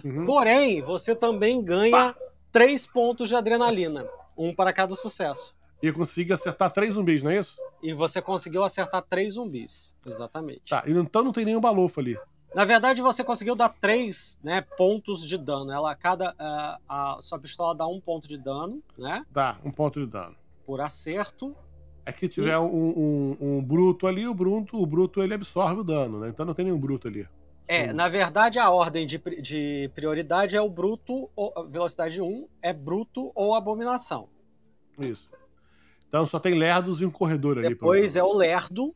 Uhum. Porém, você também ganha três pontos de adrenalina. Um para cada sucesso. E eu consigo acertar três zumbis, não é isso? E você conseguiu acertar três zumbis. Exatamente. Tá, e então não tem nenhum balofo ali. Na verdade, você conseguiu dar três né, pontos de dano. Ela, cada, ah, a sua pistola dá um ponto de dano, né? Dá, um ponto de dano. Por acerto. É que tiver um, um- um bruto ali, o bruto, o bruto ele absorve o dano, né? Então não tem nenhum bruto ali. É, na verdade, a ordem de, de prioridade é o bruto, ou, velocidade 1 é bruto ou abominação. Isso. Então só tem lerdos e um corredor ali. Depois é o lerdo.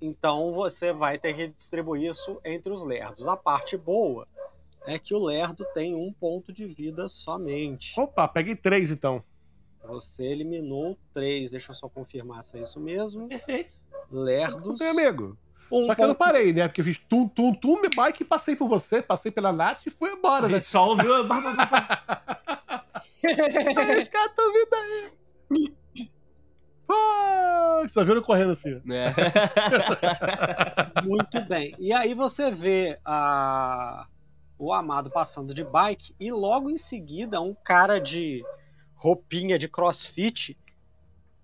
Então você vai ter que distribuir isso entre os lerdos. A parte boa é que o lerdo tem um ponto de vida somente. Opa, peguei três então. Você eliminou três. Deixa eu só confirmar se é isso mesmo. Perfeito. Lerdos. Meu amigo. Um Só que eu não parei, né? Porque eu fiz tum, tum, tum, me bike, passei por você, passei pela Nath e fui embora, né? só ouviu. <laughs> <laughs> Os caras estão vindo aí. Foi! Só viram correndo assim. Né? <laughs> Muito bem. E aí você vê a... o Amado passando de bike e logo em seguida um cara de roupinha de crossfit,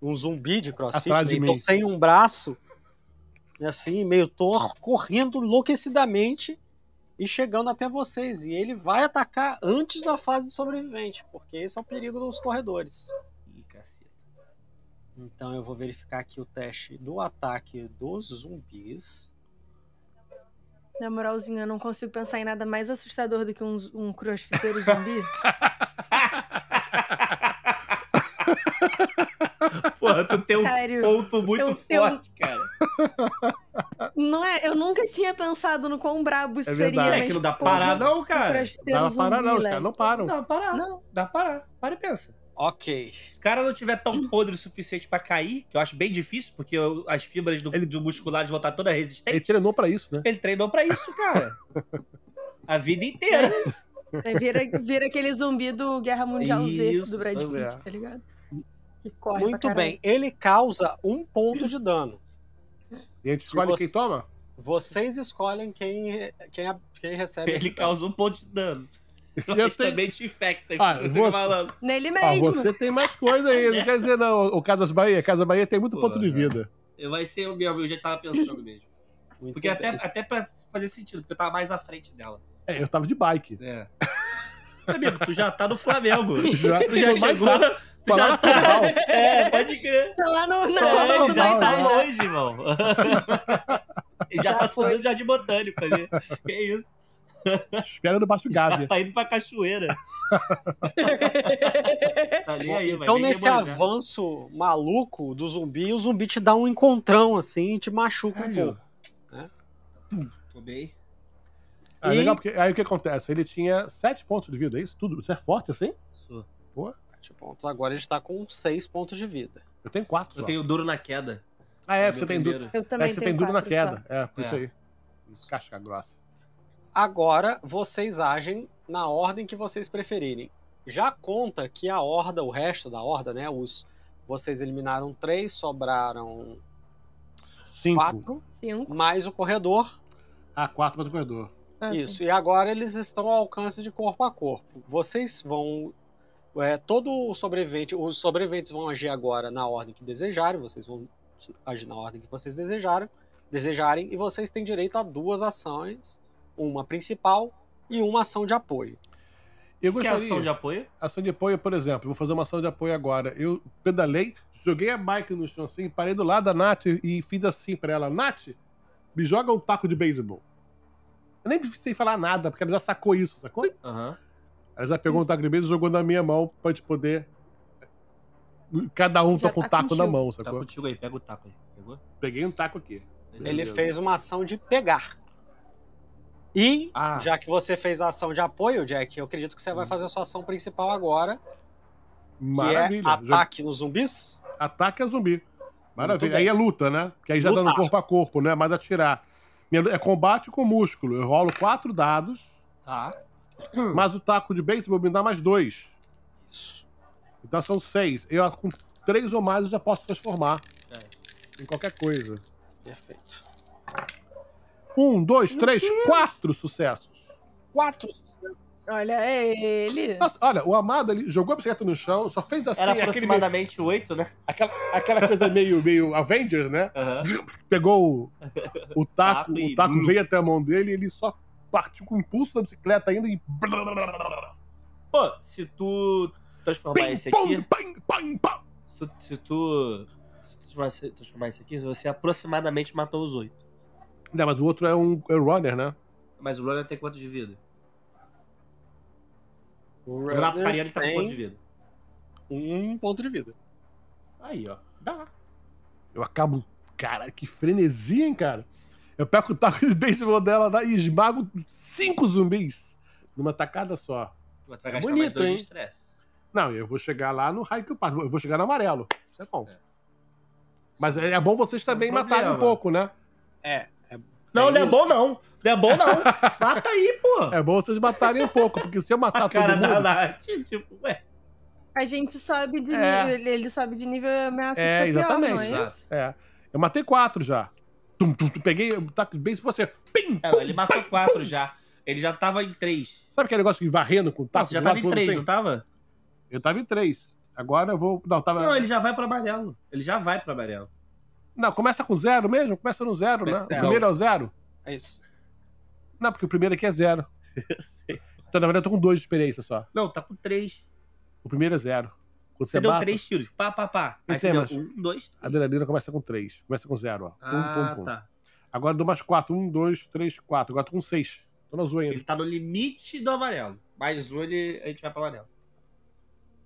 um zumbi de crossfit, Atrás de né? então mim. sem um braço, assim, meio torto, correndo enlouquecidamente e chegando até vocês. E ele vai atacar antes da fase sobrevivente, porque esse é o perigo dos corredores. Ih, caceta. Então eu vou verificar aqui o teste do ataque dos zumbis. Na moralzinha, eu não consigo pensar em nada mais assustador do que um, um crossfiteiro zumbi. <laughs> Porra, tu tem um Sério. ponto muito Eu tenho- forte, cara. Não é? Eu nunca tinha pensado no quão brabo isso É seria. É não dá parar, não, cara. Dá pra parar, não, os Leque. caras não param. Não, parar. Não. Dá pra parar. Para e pensa. Ok. Se o cara não tiver tão podre o suficiente pra cair, que eu acho bem difícil, porque eu- as fibras do, Ele- do musculares vão estar toda Ele resistente. treinou pra isso, né? Ele treinou pra isso, cara. A vida inteira. É, vira, vira aquele zumbi do Guerra Mundial Z Isso, do Brad é. Pitt, tá ligado? Que corre Muito pra bem. Ele causa um ponto de dano. E a gente escolhe você- quem toma? Vocês escolhem quem, quem, quem recebe Ele causa um ponto de dano. <laughs> Eu tenho- também te infecta. Ah, você você- tá falando. Nele Ah, mesmo. você tem mais coisa aí, não quer dizer não. O Casas Bahia, Casas Bahia tem muito ponto de Porra. vida. Vai ser o meu, eu já tava pensando mesmo. Muito Porque até, bem. até pra fazer sentido, porque eu tava mais à frente dela. É, eu tava de bike. É. Amigo, tu já tá no Flamengo. Já, Tu já chegou. tá. Tu já tá. É, pode crer. Tá lá no, na Tá hora no do já tá longe, irmão. <laughs> Ele já, Já tá foi. subindo jardim botânico ali. Que isso? Espera no Baixo Gávea. tá indo pra cachoeira. <laughs> Tá aí, então, nesse demorar. avanço maluco do zumbi, o zumbi te dá um encontrão assim e te machuca um pouco. Tô bem. Ah, E- legal, porque aí o que acontece? Ele tinha sete pontos de vida, é isso? Tudo? Você é forte assim? Sou. Sete pontos. Agora ele está com seis pontos de vida. Eu tenho quatro só. Eu tenho duro na queda. Ah, é, você tem duro. Eu É também que você tenho tem duro na queda. É, por isso É. aí. Casca grossa. Agora vocês agem na ordem que vocês preferirem. Já conta que a horda, o resto da horda, né? Os vocês eliminaram três, sobraram Cinco. quatro, só. Cinco. mais o corredor. Ah, quatro mais o corredor. Ah, Isso. sim. E agora eles estão ao alcance de corpo a corpo. Vocês vão. É, todo o sobrevivente. Os sobreviventes vão agir agora na ordem que desejarem. Vocês vão agir na ordem que vocês desejaram, desejarem. E vocês têm direito a duas ações: uma principal e uma ação de apoio. Eu Que é gostaria. ação de apoio? Ação de apoio, por exemplo, vou fazer uma ação de apoio agora. Eu pedalei, joguei a bike no chão assim, parei do lado da Nath e fiz assim pra ela: Nath, me joga um taco de beisebol. Eu nem precisei falar nada, porque ela já sacou isso, sacou? Aham. Ela já pegou um taco de beisebol e jogou na minha mão pra gente poder. Cada um Já tá com o tá taco na contigo. mão, Tá sacou? contigo aí, pega o taco aí. Pegou? Peguei um taco aqui. Ele Beleza. fez uma ação de pegar. E, Ah. já que você fez a ação de apoio, Jack, eu acredito que você vai fazer a sua ação principal agora, que Maravilha. é Joguei- ataque nos zumbis. Ataque a zumbi. Maravilha. Aí é luta, né? Que aí já dá no corpo a corpo, não é mais atirar. É combate com músculo. Eu rolo quatro dados, Tá. Mas o taco de beisebol me dá mais dois. Então são seis. Eu com três ou mais eu já posso transformar É. em qualquer coisa. Perfeito. Um, dois, três, quatro sucessos. Quatro. Olha ele. Nossa, olha, o Amado ali jogou a bicicleta no chão, só fez assim, Era aproximadamente oito, né? aquela, aquela coisa meio, meio Avengers, né? Aham. Pegou o, o taco, o taco veio até a mão dele e ele só partiu com o impulso da bicicleta ainda e. Pô, se tu transformar Pim, esse aqui. Se, tu- se tu. Se tu transformar esse- transformar esse aqui, você aproximadamente matou os oito. Não, mas o outro é um é runner, né? Mas o Runner tem quanto de vida? O Renato Cariani tá com tem quanto de vida? Um ponto de vida. Aí, ó. Dá. Eu acabo. Cara, que frenesia, hein, cara? Eu pego o taco de beisebol dela lá e esmago cinco zumbis numa tacada só. Mas tu vai É gastar bonito, mais dois hein? Não, eu vou chegar lá no raio que eu passo. Eu vou chegar no amarelo. Isso é bom. É. Mas é é bom vocês também Não matarem um pouco, né? É. Não, não é isso. bom não. Não é bom não. <laughs> Mata aí, pô. É bom vocês matarem um pouco, porque se eu matar A todo cara da mundo. Nath, tipo, ué. A gente sobe de É. nível. Ele, sobe de nível e ameaça É, pior, é exatamente. isso? É. Eu matei quatro já. Tum, tum, tum, peguei o taco de beisebol você. Pim, É, ele matou quatro já. Ele já tava em três. Sabe aquele negócio de varrendo com o taco? você já de tava em três, assim? não tava? Eu tava em três. Agora eu vou. Não, tava. Não, ele já vai pra amarelo. Ele já vai pra amarelo. Não, começa com zero mesmo? Começa no zero, né? O primeiro é o zero? É isso. Não, porque o primeiro aqui é zero. <laughs> Então, na verdade, eu tô com dois de experiência só. Não, tá com três. O primeiro é zero. Quando Você você deu mata, três tiros. Pá, pá, pá. Aí você deu um, dois. a adrenalina começa com três. Começa com zero, ó. Pum, Ah, pum, pum. tá. Agora eu dou mais quatro. Um, dois, três, quatro. Agora tô com seis. Tô na ainda. Ele tá no limite do amarelo. Mais um, ele, a gente vai pro amarelo.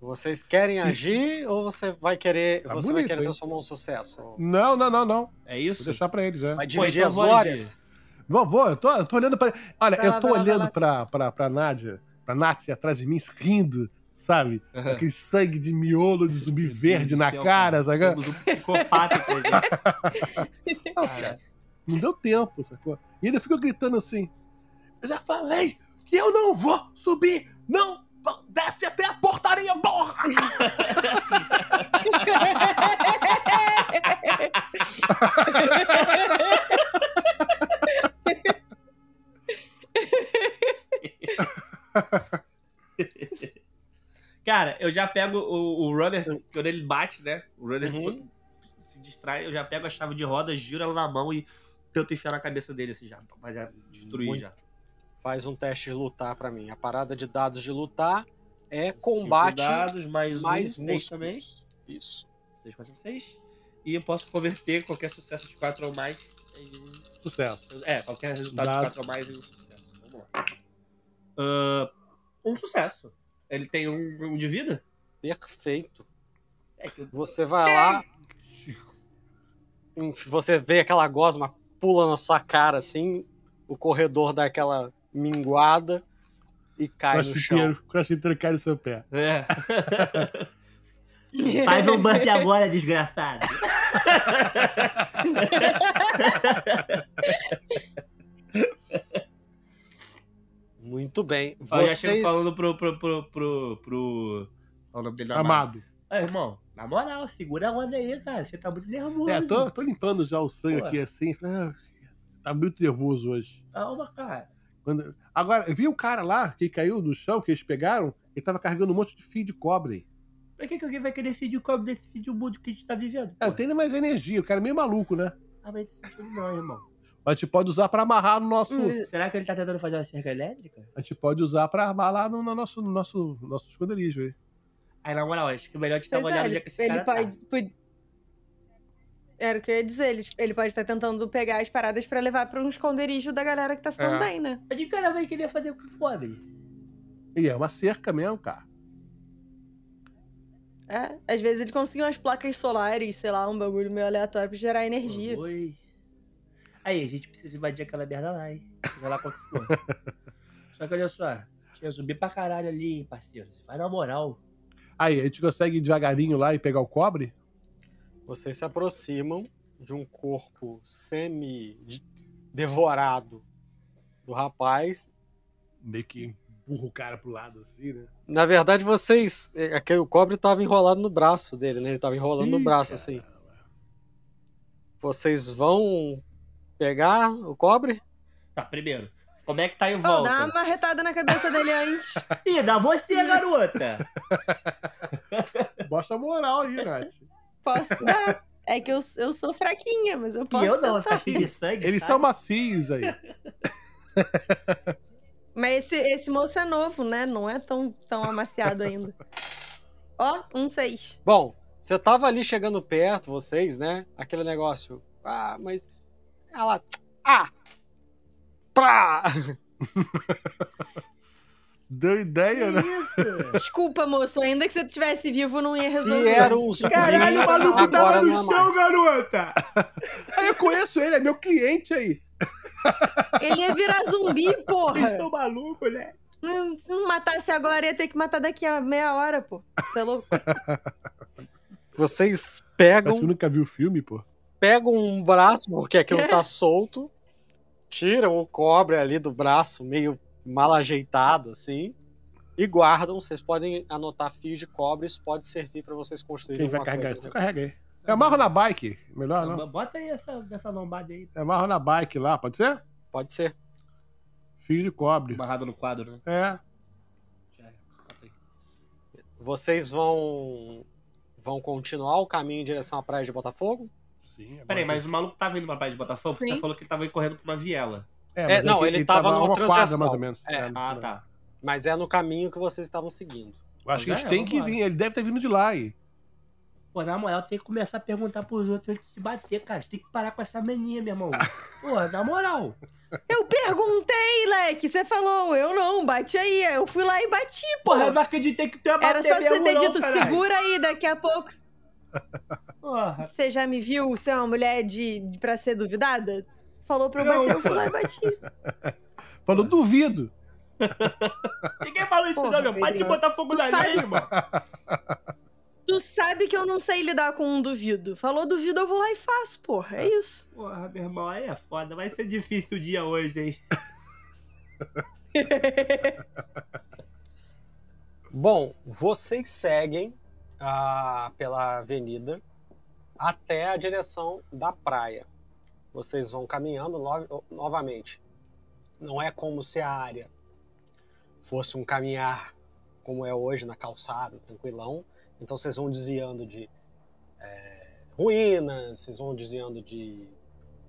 Vocês querem agir ou você vai querer. Tá você vai bonito, querer hein? transformar um sucesso? Não, não, não, não. É Vou isso? deixar pra eles, é. Vai Pô, dividir então as vou glórias? Vou, vou, eu tô, eu tô olhando pra. Olha, Vai eu tô vai lá, vai olhando lá. pra, pra, pra Nádia, pra Nath atrás de mim, rindo, sabe? Aham. Aquele sangue de miolo de zumbi verde na céu, cara, sabe? Temos um psicopata aqui, gente. <laughs> Não, Cara, Não deu tempo, sacou? E ele ficou gritando assim: Eu já falei que eu não vou subir! Não! Desce até a portaria, porra! <laughs> Cara, eu já pego o, o runner, quando ele bate, né? O runner Uhum. se distrai, eu já pego a chave de roda, giro ela na mão e tento enfiar na cabeça dele, assim, já. Pra já destruir Muito. já. Faz um teste de lutar pra mim. A parada de dados de lutar é combate Cinco dados, mais, mais um, seis também. músculos. Isso. 3, 4, 5, 6. E eu posso converter qualquer sucesso de 4 ou mais em. Sucesso. É, qualquer resultado Dado. de 4 ou mais em um sucesso. Vamos lá. Ah, um sucesso. Ele tem um, um de vida? Perfeito. É que eu Você vai lá, enf- você vê aquela gosma pula na sua cara assim, o corredor dá aquela minguada e cai no chão. Crossfiteiro, cai no seu pé. É. <laughs> Faz um burp agora, desgraçado. <laughs> Muito bem. Ó, Eu já chego Vocês... falando pro. pro. pro. pro. pro... Qual é o nome dele? Amado. Amado. Aí, irmão, na moral, segura a onda aí, cara. Você tá muito nervoso. É, tô, tô limpando já o sangue Pô. aqui assim. Ah, tá muito nervoso hoje. Calma, cara. Quando- Agora, viu o cara lá que caiu do chão, que eles pegaram? Ele tava carregando um monte de fio de cobre. Pra que, que alguém vai querer vídeo como desse vídeo mundo que a gente tá vivendo? É, não tem mais energia, o cara é meio maluco, né? Ah, mas não, irmão. A gente pode usar pra amarrar no nosso. Hum. Será que ele tá tentando fazer uma cerca elétrica? A gente pode usar pra armar lá no, no nosso, no nosso, nosso esconderijo aí. Aí, na moral, acho que é melhor te dar uma olhada é ele, que esse ele cara pode, tá. pode- Era o que eu ia dizer. Ele, ele pode estar tentando pegar as paradas pra levar pra um esconderijo da galera que tá se dando É. bem, né? Mas que cara vai querer fazer com pobre? E é uma cerca mesmo, cara. É, às vezes ele conseguiu umas placas solares, sei lá, um bagulho meio aleatório pra gerar energia. Oi. Aí, a gente precisa invadir aquela merda lá, hein? Seja lá qual que for. <laughs> Só que olha só, tinha zumbi pra caralho ali, hein, parceiro. Vai na moral. Aí, a gente consegue ir devagarinho lá e pegar o cobre? Vocês se aproximam de um corpo semi-devorado do rapaz. Meio que empurra o cara pro lado assim, né? Na verdade, vocês. é, Aquele, o cobre tava enrolado no braço dele, né? Ele tava enrolando no Ih, braço, caramba. assim. Vocês vão pegar o cobre? Tá, primeiro. Como é que tá em Oh, dá uma volta? marretada na cabeça dele antes. <laughs> Ih, dá você, garota! <laughs> Mostra a moral aí, Nath. Posso dar. É que eu, eu sou fraquinha, mas eu posso E eu não, tentar. ficar cheio de sangue. Eles sabe? são macios aí. <laughs> Mas esse, esse moço é novo, né? Não é tão, tão amaciado ainda. Ó, um seis. Bom, você tava ali chegando perto, vocês, né? Aquele negócio. Ah, mas. Ela. Ah! Pra! <laughs> Deu ideia, né? <laughs> Desculpa, moço. Ainda que você tivesse vivo, não ia Se resolver. era um Caralho, o maluco tava não no é chão, garota! <laughs> Aí eu conheço ele, é meu cliente aí. Ele ia virar zumbi, Vocês porra. estão malucos, né? Não, Se não matasse agora, ia ter que matar daqui a meia hora, pô. Você é louco? Vocês Mas você pegam, nunca viu o filme, pô? Pegam um braço, porque aquilo tá <laughs> solto, tiram o cobre ali do braço, meio mal ajeitado, assim, e guardam. Vocês podem anotar fios de cobre, isso pode servir pra vocês construírem Quem vai carregar? coisa. Tu carrega aí. Eu amarro na bike. Melhor não. Bota aí essa, essa lombada aí. Eu amarro na bike lá, pode ser? Pode ser. Fio de cobre. Amarrado no quadro, né? É. É. Vocês vão vão continuar o caminho em direção à praia de Botafogo? Sim. agora Peraí, tem- mas o maluco tava indo pra praia de Botafogo? Porque Sim. você falou que ele tava correndo pra uma viela. É, É, não, que ele tava a numa uma quadra, mais ou menos. É. Ah, tá. Mas é no caminho que vocês estavam seguindo. Eu acho que É, eles têm vamos que lá. vir. Ele deve ter vindo de lá aí. Pô, na moral, tem que começar a perguntar pros outros antes de bater, cara. Tem que parar com essa mania, meu irmão. Pô, na moral. Eu perguntei, Leque. Você falou, eu não, bate aí. Eu fui lá e bati, pô. Porra, eu não acreditei que tu ia bater Era só você ter dito, caralho. segura aí, daqui a pouco. <laughs> Porra. Você já me viu ser uma mulher de, de pra ser duvidada? Falou pra eu Não, bater, eu fui lá e bati. <laughs> Falou, duvido. <laughs> Ninguém falou isso, Porra, não, meu. Pai de Pedrinho. botar fogo Tu na sabe- irmão. <laughs> Tu sabe que eu não sei lidar com um duvido. Falou duvido, eu vou lá e faço, porra. É isso. Porra, meu irmão, aí é foda. Vai ser difícil o dia hoje, hein? Bom, vocês seguem ah, pela avenida até a direção da praia. Vocês vão caminhando no- novamente. Não é como se a área fosse um caminhar como é hoje na calçada, tranquilão. Então vocês vão desviando de eh, ruínas, vocês vão desviando de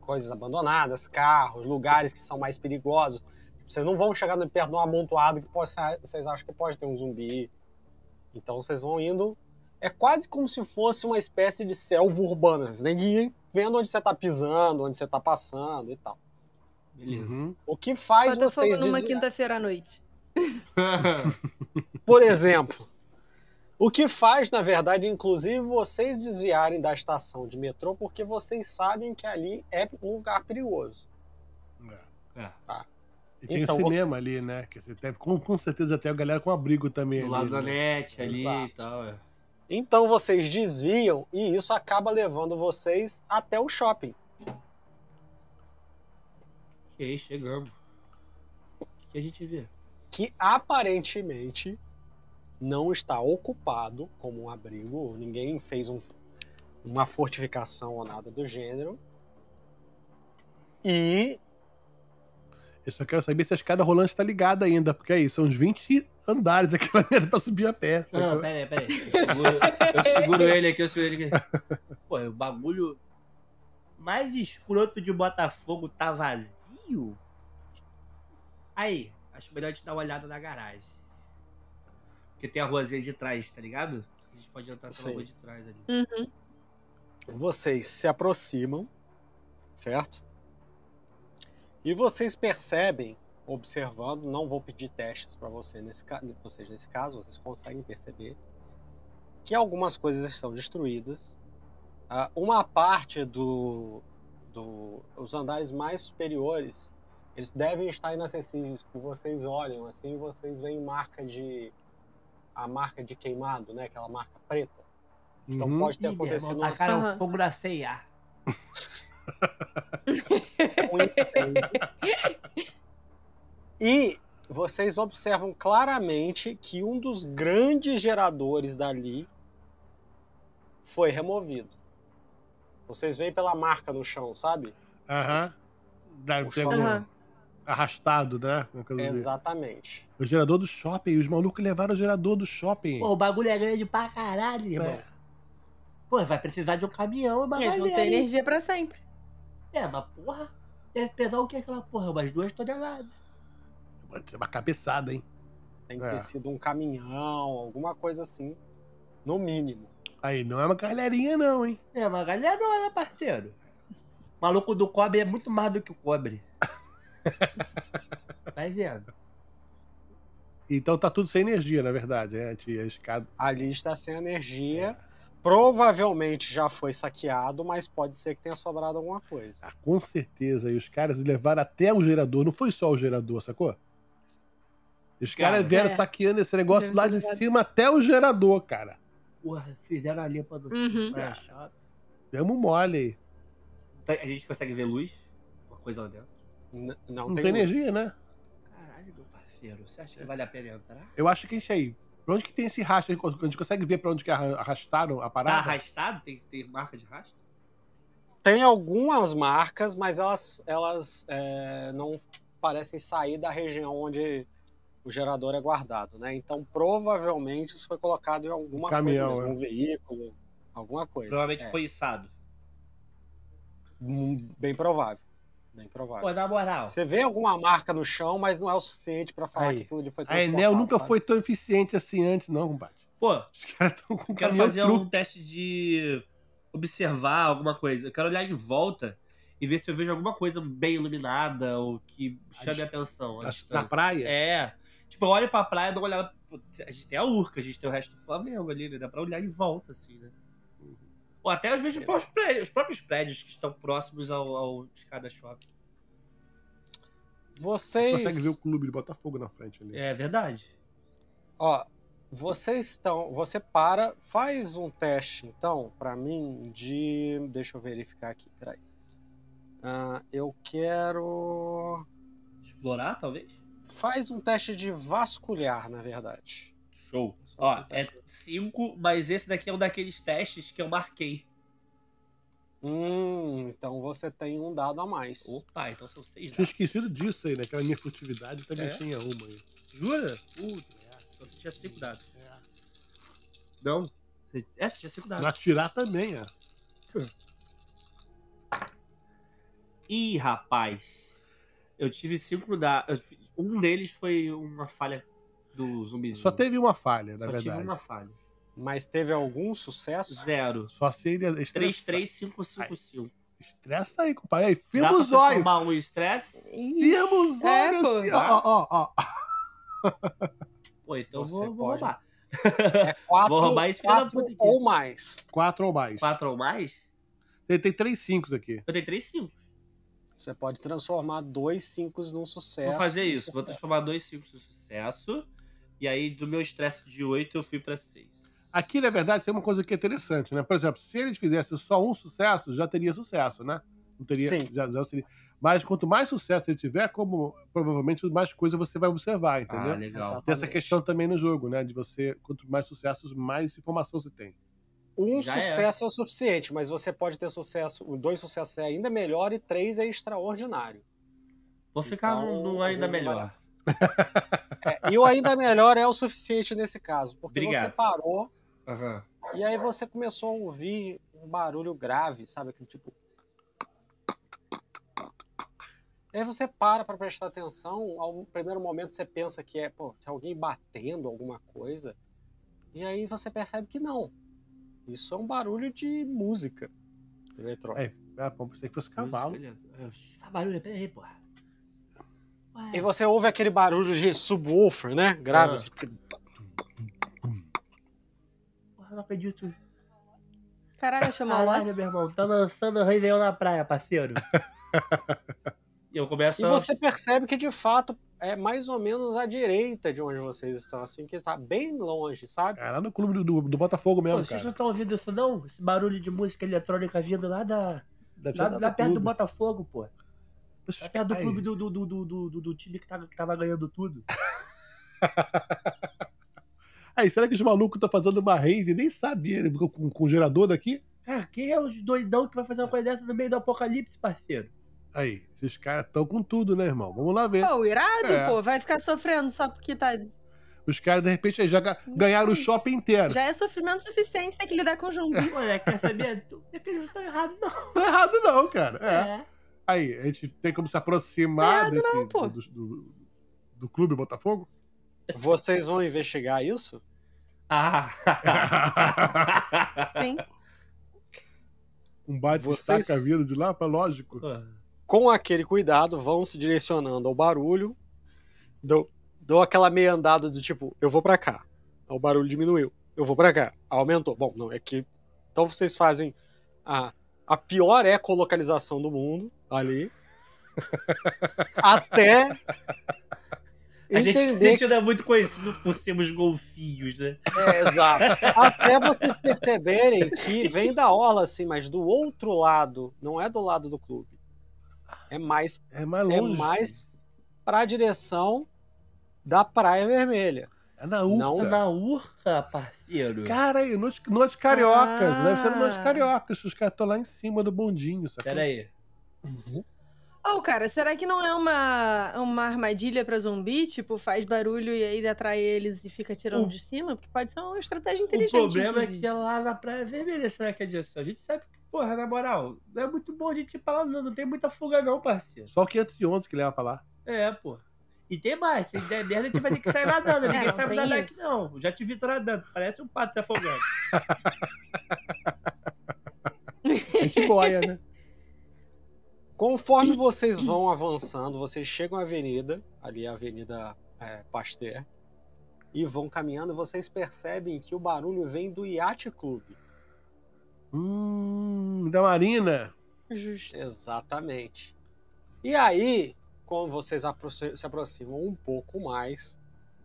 coisas abandonadas, carros, lugares que são mais perigosos. Vocês não vão chegar perto de um amontoado que pode, vocês acham que pode ter um zumbi. Então vocês vão indo. É quase como se fosse uma espécie de selva urbana. Vocês têm que ir vendo onde você está pisando, onde você está passando e tal. Beleza. Uhum. O que faz Bota vocês fogo numa desviar- quinta-feira à noite. Por exemplo, o que faz, na verdade, inclusive, vocês desviarem da estação de metrô porque vocês sabem que ali é um lugar perigoso. É. E tem Então, o cinema ali, né? Que você deve, com, com certeza tem a galera com abrigo também Do ali. lado da né? net ali Exato. e tal. É. Então vocês desviam e isso acaba levando vocês até o shopping. Ok, chegamos. O que a gente vê? que aparentemente não está ocupado como um abrigo, ninguém fez um- uma fortificação ou nada do gênero. E Eu só quero saber se a escada rolante está ligada ainda, porque aí são uns 20 andares aquela merda pra subir a pé. Não, sacou? pera aí, pera aí. Eu seguro, eu seguro ele aqui, eu seguro ele aqui. <laughs> Pô, o bagulho mais escroto de Botafogo tá vazio? Aí, acho melhor a gente dar uma olhada na garagem. Porque tem a ruazinha de trás, tá ligado? A gente pode entrar pela rua de trás ali. Uhum. vocês se aproximam, certo? E vocês percebem, observando, não vou pedir testes para você nesse, vocês nesse caso, vocês conseguem perceber que algumas coisas estão destruídas. Ah, uma parte do, do os andares mais superiores, eles devem estar inacessíveis, que vocês olham assim, vocês veem marca de a marca de queimado, né, aquela marca preta. Então Uhum. pode ter irmão, acontecido uma tacaram Aham. fogo na ceia. <laughs> E vocês observam claramente que um dos grandes geradores dali foi removido. Vocês veem pela marca no chão, sabe? Aham. Deve O ter shopping. algum Aham. arrastado, né? Assim. Exatamente. O gerador do shopping. Os malucos levaram o gerador do shopping. Pô, o bagulho é grande pra caralho, irmão. É. Pô, vai precisar de um caminhão, uma Eles vão ter galera, hein? energia pra sempre. É, mas porra, deve pesar o que aquela porra? Umas duas toneladas. Pode ser uma cabeçada, hein? Tem que É. ter sido um caminhão, alguma coisa assim, no mínimo. Aí, não é uma galerinha, não, hein? É, uma galera não, né, parceiro? O maluco do cobre é muito mais do que o cobre. Vai <laughs> vendo. Então tá tudo sem energia, na verdade, né? A escada. Ali está sem energia. Provavelmente já foi saqueado, mas pode ser que tenha sobrado alguma coisa. Ah, com certeza. E os caras levaram até o gerador. Não foi só o gerador, sacou? Os Cara, caras vieram é. saqueando esse negócio lá de cima até o gerador, cara. Porra, fizeram a limpa do Uhum. pra achar. Demos mole aí. Tá, A gente consegue ver luz? Uma coisa lá dentro. N- não, Não, tem, tem, energia, né? Caralho, meu parceiro. Você acha que vale a pena entrar? Eu acho que é isso aí. Pra onde que tem esse rastro? A gente consegue ver pra onde que arra- arrastaram a Tá parada? arrastado? Tem, tem marca de rastro? Tem algumas marcas, mas elas, elas é, não parecem sair da região onde o gerador é guardado, né? Então provavelmente isso foi colocado em alguma Caminhão, coisa, mesmo, é. um veículo, alguma coisa. Provavelmente É, foi içado. hum, Bem provável. Bem provável. Pô, na moral. Você vê alguma marca no chão, mas não é o suficiente para falar Aí. que aquilo ali foi A Enel transportado, nunca sabe? foi tão eficiente assim antes, não, compadre. Pô, Os caras estão com eu quero fazer truque. um teste de observar alguma coisa. Eu quero olhar em volta e ver se eu vejo alguma coisa bem iluminada ou que chame a atenção. a na- na praia? É. Tipo, eu olho pra praia e dou uma olhada. A gente tem a Urca, a gente tem o resto do Flamengo ali, né? Dá pra olhar em volta, assim, né? Ou até às vezes os próprios prédios, os próprios prédios que estão próximos ao, ao Escada Shopping. Você Vocês. consegue ver o clube de Botafogo na frente ali. É verdade. Ó, vocês estão. Você para, faz um teste, então, pra mim, de. Deixa eu verificar aqui, peraí. Ah, eu quero. Explorar, talvez? Faz um teste de vasculhar, na verdade. Show. Ó, é teste. 5, mas esse daqui é um daqueles testes que eu marquei. Hum, então você tem um dado a mais. Opa, então são 6 Tinha esquecido disso aí, né? Aquela minha furtividade também É? tinha uma aí. Jura? Putz, então você tinha 5 dados. Não? Você... É, você tinha 5 dados. Pra atirar também, é. Ih, rapaz. Eu tive 5 dados. Um deles foi uma falha do zumbizinho. Só teve uma falha, na Só verdade. tive uma falha. Mas teve algum sucesso? Zero. Só se ele 3, estressa... 3, 5, 5, 5. Estressa aí, compadre. Aí, firma os olhos. transformar um estresse? Firma os É, olhos pô. assim, ó, ó, ó, ó. Pô, então eu Você vou, vou roubar. É quatro, Vou roubar esse filho da quatro puta aqui. ou mais. Quatro ou mais. 4 ou mais? Ele tem três cinco aqui. Eu tenho 3, 5. Você pode transformar dois cinco num sucesso. Vou fazer num isso. Vou transformar dois 5 em sucesso. E aí, do meu estresse de 8, eu fui pra 6. Aqui, na verdade, tem uma coisa que é interessante, né? Por exemplo, se eles fizessem só um sucesso, já teria sucesso, né? Não teria. Sim. Já, já seria. Mas quanto mais sucesso ele tiver, como provavelmente mais coisa você vai observar, entendeu? Ah, legal. Tem essa questão também no jogo, né? De você, quanto mais sucessos, mais informação você tem. Um Já é. sucesso é. o suficiente, mas você pode ter sucesso. Dois sucessos é ainda melhor e três é extraordinário. Vou ficar Então, no, ainda melhor. É, e o ainda melhor é o suficiente nesse caso, porque Obrigado. você parou Aham. e aí você começou a ouvir um barulho grave, sabe? Aquele tipo. E aí você para para prestar atenção. Ao primeiro momento você pensa que é pô, tem alguém batendo alguma coisa. E aí você percebe que não. Isso é um barulho de música eletrônica. Ah, bom, pensei que fosse cavalo. Tá barulho, peraí, porra. Ué. E você ouve aquele barulho de subwoofer, né? Grave. Ah. assim, não acredito. Caralho, chamou Caralho, meu irmão. Tá lançando o Réveillon na praia, parceiro. <laughs> e eu começo E a... você percebe que de fato é mais ou menos à direita de onde vocês estão, assim, que está bem longe, sabe? É lá no clube do, do, do Botafogo Pô, mesmo, vocês não cara. estão ouvindo isso, não? Esse barulho de música eletrônica vindo lá, da, Deve lá, lá perto do. Botafogo, pô. Lá perto do clube do, do, do, do, do, time que tava, que tava ganhando tudo. <laughs> Aí, será que os malucos estão fazendo uma rave e nem sabia né? com, com, o gerador daqui? Cara, quem é os doidão que vai fazer uma coisa dessa no meio do apocalipse, parceiro? Aí, esses caras estão com tudo, né, irmão? Vamos lá ver. Pô, irado, É. pô. Vai ficar sofrendo só porque tá. Os caras, de repente, já ga- ganharam o shopping inteiro. Já é sofrimento suficiente ter que lidar com zumbi. Pô, é, quer saber? É que eles não estão errados, não. Não é errado, não, cara. É. É. Aí, a gente tem como se aproximar é desse, não, do, do, do clube Botafogo? Vocês vão investigar isso? Ah. Sim. <laughs> um bate Vocês- estaca vindo de lá, pra lógico. Com aquele cuidado, vão se direcionando ao barulho. Dou, dou aquela meia andada do tipo, eu vou pra cá. O barulho diminuiu. Eu vou pra cá. Aumentou. Bom, não, é que. Então vocês fazem a, a pior ecolocalização do mundo ali. <laughs> até. A gente, a gente não é muito conhecido por sermos golfinhos, né? É, exato. <laughs> Até vocês perceberem que vem da orla, assim, mas do outro lado, não é do lado do clube. É mais, É mais é longe. mais pra direção da Praia Vermelha. É na Urca. Não Na urca, parceiro. Cara, aí, noite, noite cariocas. Ah. Deve ser noite cariocas. Os caras estão lá em cima do bondinho. Sacou? Pera aí. Ô, cara, será que não é uma, uma armadilha pra zumbi? Tipo, faz barulho e aí atrai eles e fica tirando O- de cima? Porque pode ser uma estratégia O inteligente. problema é inclusive. que é lá na Praia Vermelha, será que é disso? A gente sabe que, porra, na moral, não é muito bom a gente ir pra lá, não. Não tem muita fuga, não, parceiro. Só o 511 que leva pra lá. É, pô. E tem mais, se der merda, a gente vai ter que sair nadando. Ninguém não sabe nadar aqui, não. Já te vi nadando. Parece um pato se afogando. A <laughs> gente boia, né? <laughs> Conforme vocês vão avançando, vocês chegam à avenida, ali a Avenida é, Pasteur, e vão caminhando, vocês percebem que o barulho vem do Yacht Club. Hum, da Marina. Justo. Exatamente. E aí, quando vocês se aproximam um pouco mais,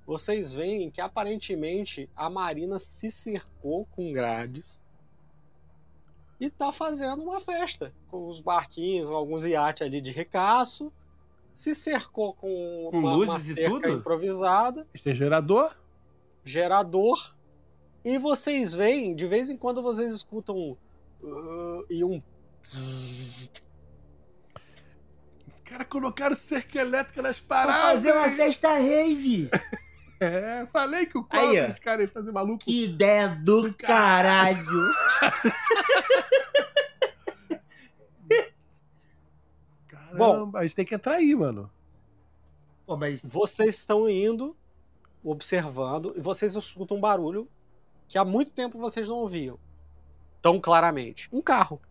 vocês veem que aparentemente a Marina se cercou com grades e tá fazendo uma festa com os barquinhos, alguns iates ali de ricaço. Se cercou com, Com uma, uma luzes e cerca tudo? improvisada, Tem gerador. gerador. E vocês veem, de vez em quando vocês escutam um, uh, e um Os caras colocaram cerca elétrica nas paradas. fazer uma festa rave. <laughs> É, falei que o Aí, cobre, ó. esse cara ia fazer maluco. Que ideia do caralho. <laughs> Caramba, a gente tem que entrar aí, mano. Pô, mas Vocês estão indo, observando, e vocês escutam um barulho que há muito tempo vocês não ouviam tão claramente. Um carro.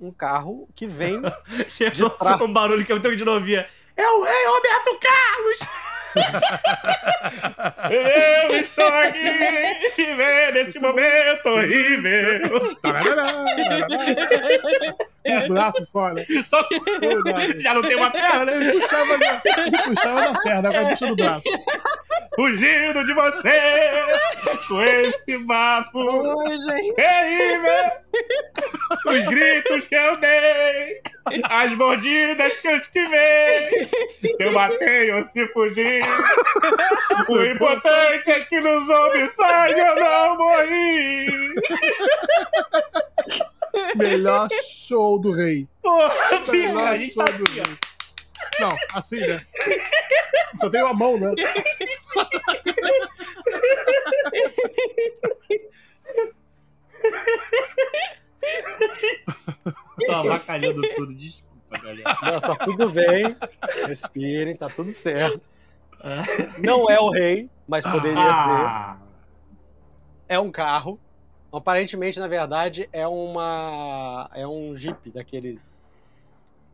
Um carro que vem. <laughs> chegou trás. um barulho que eu tenho de novia. É o rei Roberto Carlos! Eu estou aqui vivendo esse momento horrível. Um braço só, né? Só <laughs> já não tem uma perna, Ele puxava, na, ele puxava na perna, agora puxa no braço. fugindo de você com esse bafo Oi, gente. terrível. Os gritos que eu dei, as mordidas que eu esquivei. Se eu matei ou se fugi, o importante é que nos homicídios eu não morri. Melhor show do rei. Porra, fica, Melhor a gente tá show do assim, ó. rei. Não, assim, né? Só tem uma mão, né? Tô avacalhando tudo, desculpa, galera. Não, tá tudo bem. Respirem, tá tudo certo. Não é o rei, mas poderia ser. Ah, É um carro. Aparentemente, na verdade, é uma. É um jeep daqueles.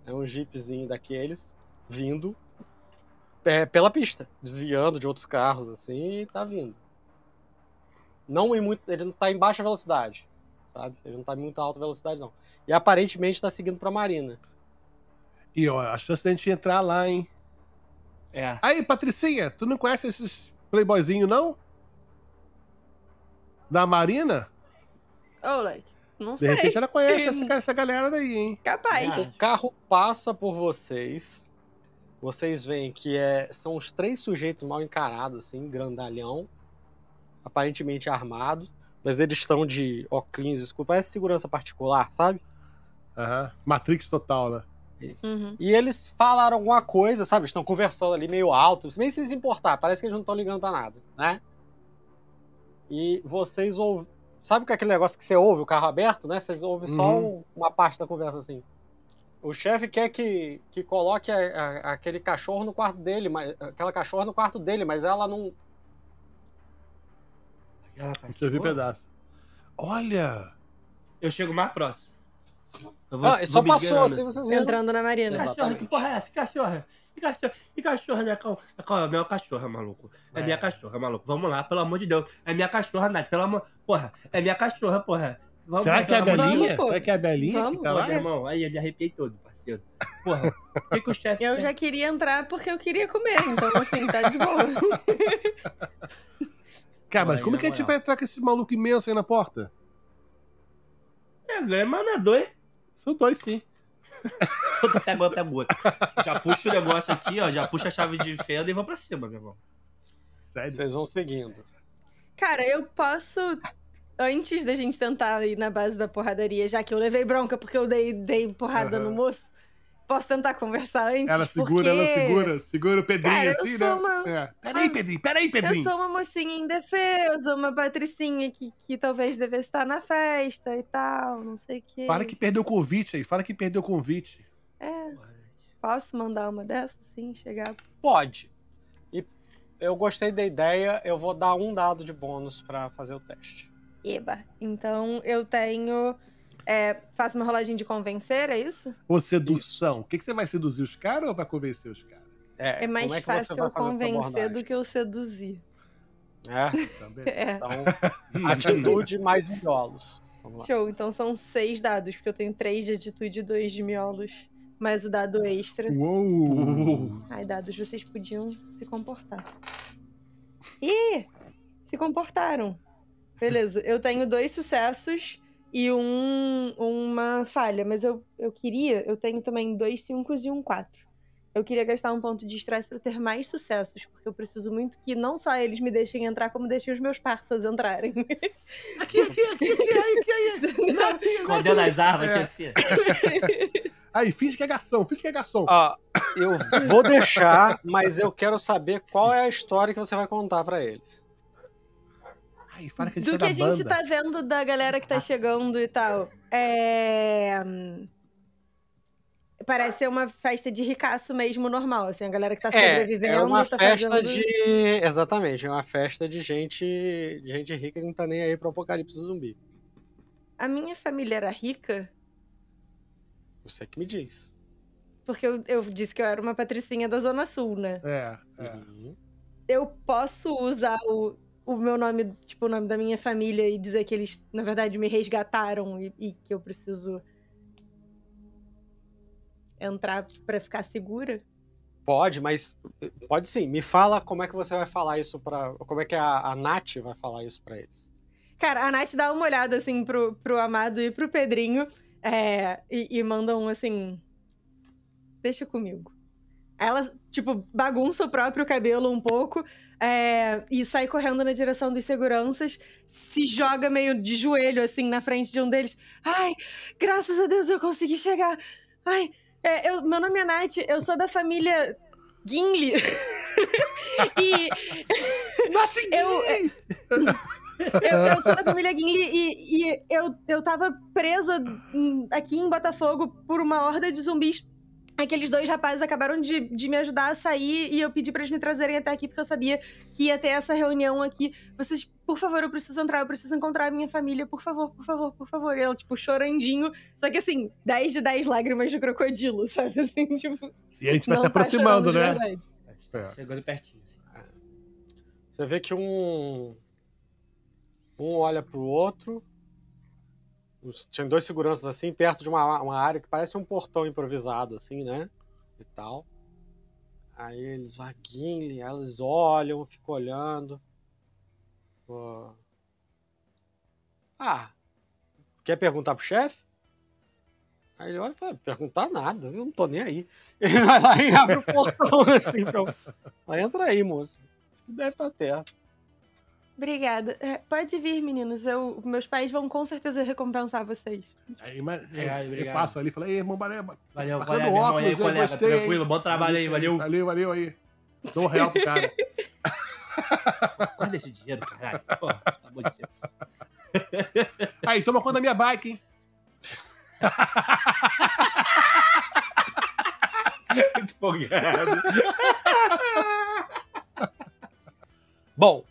É um jeepzinho daqueles vindo é, pela pista, desviando de outros carros, assim, e tá vindo. Não em muito. Ele não tá em baixa velocidade, sabe? Ele não tá em muita alta velocidade, não. E aparentemente tá seguindo pra Marina. E ó, a chance da gente entrar lá, hein? é. Aí, Patricinha, tu não conhece esses playboyzinhos, não? Da Marina? Ô, like, não De sei. repente ela conhece <laughs> essa, essa galera daí, hein? Capaz. Ah. O carro passa por vocês. Vocês veem que é, são os três sujeitos mal encarados, assim, grandalhão, aparentemente armados, mas eles estão de óculos escuros, parece segurança particular, sabe? Aham. Matrix total, né? Uhum. E eles falaram alguma coisa, sabe? Estão conversando ali meio alto, sem se importar, parece que eles não estão ligando pra nada, né? E vocês ouvem. Sabe que é aquele negócio que você ouve, o carro aberto, né? Vocês ouvem só Uhum. um- uma parte da conversa assim. O chefe quer que, que coloque a- a- aquele cachorro no quarto dele, mas aquela cachorra no quarto dele, mas ela não. Aquela Deixa eu um cachorra. pedaço. Olha! Eu chego mais próximo. Eu vou, Ah, só passou assim, vocês viram. Entrando na Marina. Cachorra, que porra é essa? Cachorra? Que cachorra? Que cachorra, né? Calma, calma, é minha cachorra, maluco. É, É. minha cachorra, maluco. Vamos lá, pelo amor de Deus. É minha cachorra, Nath, pelo amor... Porra, é minha cachorra, porra. Vamos, Será que é a pelo amor de Belinha? Será que é a Belinha Vamos, que tá lá? Irmão, aí eu me arrepiei todo, parceiro. Porra, o que, que o <laughs> chefe Eu já queria entrar porque eu queria comer, então assim, tá de boa. <laughs> Cara, mas Aí, como na que a gente vai entrar com esse maluco imenso aí na porta? É, ganha manador, hein? São dois, sim. Eu pego, eu pego outro. Já puxo o negócio aqui, ó. Já puxo a chave de fenda e vou pra cima, meu irmão. Sério? Vocês vão seguindo. Cara, eu posso. Antes da gente tentar ir na base da porradaria, já que eu levei bronca porque eu dei, dei porrada no Aham. moço, posso tentar conversar antes? Ela segura, porque ela segura, segura o Pedrinho Cara, eu assim, né? uma- É. Peraí, Pedrinho, peraí, Eu Pedrinho. sou uma mocinha indefesa, uma patricinha que, que talvez devesse estar na festa e tal, não sei o quê. Fala que perdeu o convite aí, fala que perdeu o convite. É, Posso mandar uma dessas, sim, chegar? Pode. E eu gostei da ideia, eu vou dar um dado de bônus pra fazer o teste. Eba. Então eu tenho. É, faço uma roladinha de convencer, é isso? Ou sedução. O que, que você vai seduzir os caras ou vai convencer os caras? É, É mais como é que você fácil vai eu convencer do que eu seduzir. É, Também. <laughs> É. então, <laughs> atitude mais miolos. Vamos lá. Show, então são seis dados, porque eu tenho três de atitude e dois de miolos. Mais o dado extra. Uou! Ai, dados, vocês podiam se comportar. Ih! Se comportaram. Beleza, eu tenho dois sucessos e um, uma falha, mas eu, eu queria, eu tenho também dois cinco e um quatro. Eu queria gastar um ponto de estresse para ter mais sucessos, porque eu preciso muito que não só eles me deixem entrar, como deixem os meus parceiros entrarem. <laughs> Aqui, aqui, aqui, aqui, aqui, <laughs> Escondendo as armas É. aqui assim. <laughs> Aí, finge que é garçom, finge que é garçom. Ó, eu vou deixar, mas eu quero saber qual é a história que você vai contar pra eles. Aí, fala que a gente Do é que a gente banda. tá vendo da galera que tá chegando e tal. É. Parece ser uma festa de ricaço mesmo normal, assim, a galera que tá É, sobrevivendo é uma tá festa fazendo... de. Exatamente, é uma festa de gente, de gente rica que não tá nem aí pro apocalipse zumbi. A minha família era rica Você que me diz. porque eu, eu disse que eu era uma patricinha da Zona Sul, né? É, é. Uhum. Eu posso usar o, o meu nome, tipo, o nome da minha família e dizer que eles, na verdade, me resgataram e, e que eu preciso entrar pra ficar segura? Pode, mas. Pode sim. Me fala como é que você vai falar isso pra. Como é que a, a Nath vai falar isso pra eles. Cara, a Nath dá uma olhada, assim, pro, pro Amado e pro Pedrinho é, e, e mandam, assim... Deixa comigo. Ela, tipo, bagunça o próprio cabelo um pouco é, e sai correndo na direção dos seguranças, se joga meio de joelho, assim, na frente de um deles. Ai, graças a Deus eu consegui chegar. Ai, é, eu- meu nome é Nath, eu sou da família Gimli. <laughs> e eu, eu, eu sou da família Gimli e, e eu, eu tava presa aqui em Botafogo por uma horda de zumbis. Aqueles dois rapazes acabaram de, de me ajudar a sair e eu pedi pra eles me trazerem até aqui porque eu sabia que ia ter essa reunião aqui. Vocês, por favor, eu preciso entrar, eu preciso encontrar a minha família, por favor, por favor, por favor. E ela, tipo, chorandinho. Só que assim, 10 de 10 lágrimas de crocodilo, <laughs> sabe? Assim, tipo. E a gente vai se tá aproximando, né? verdade. É. Chegando pertinho. assim. Você vê que um. Um olha pro outro. Tinha dois seguranças assim, perto de uma, uma área que parece um portão improvisado, assim, né? E tal. Aí eles, ah, Gimli, aí eles olham, ficam olhando. Pô. Ah, quer perguntar pro chefe? Aí ele olha e fala, perguntar nada, eu não tô nem aí. <laughs> Ele vai lá e abre o portão assim pra entra aí, moço. Deve estar perto. Obrigada. É, pode vir, meninos. Eu, meus pais vão com certeza recompensar vocês. Aí, mas, aí, obrigado. passa ali e fala, ei, irmão, valeu, Valeu, valeu, óculos, aí, colega? gostei? Tranquilo, bom trabalho aí, valeu. Valeu, valeu aí. Dou um real pro cara. <laughs> Guarda esse dinheiro, caralho. Pô, pelo amor de Deus. <laughs> Aí, toma conta da minha bike, hein? <laughs> Muito empolgado. Bom,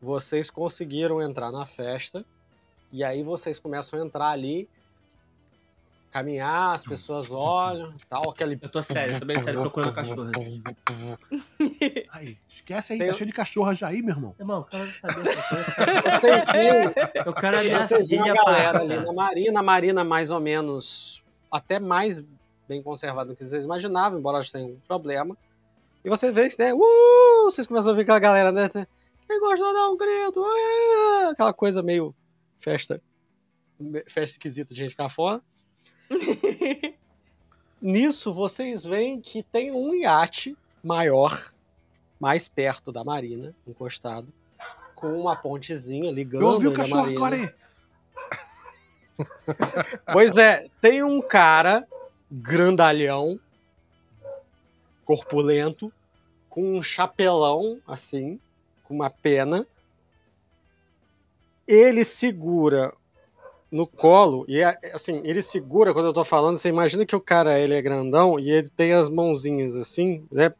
vocês conseguiram entrar na festa. E aí vocês começam a entrar ali. Caminhar, as pessoas olham, tal, aquele. Eu tô sério, eu tô bem sério procurando cachorro. Assim. <laughs> Aí, esquece aí, Tem- tá cheio de cachorra já aí, meu irmão. Irmão, eu quero saber essa coisa. Vocês veem, Eu quero a minha filha galera ali na marina, a marina mais ou menos até mais bem conservada do que vocês imaginavam, embora elas tenham um problema. E você vê, né? Uh, vocês começam a ouvir aquela galera, né? Quem gosta de dar um grito? Ah! Aquela coisa meio festa, festa esquisita de gente cá fora. <laughs> Nisso, vocês veem que tem um iate maior, mais perto da marina, encostado, com uma pontezinha ligando Eu ouvi o cachorro marina. agora aí. <laughs> Pois é, tem um cara grandalhão, corpulento, com um chapelão assim, com uma pena. Ele segura no colo e assim, ele segura quando eu tô falando, você imagina que o cara ele é grandão e ele tem as mãozinhas assim, né?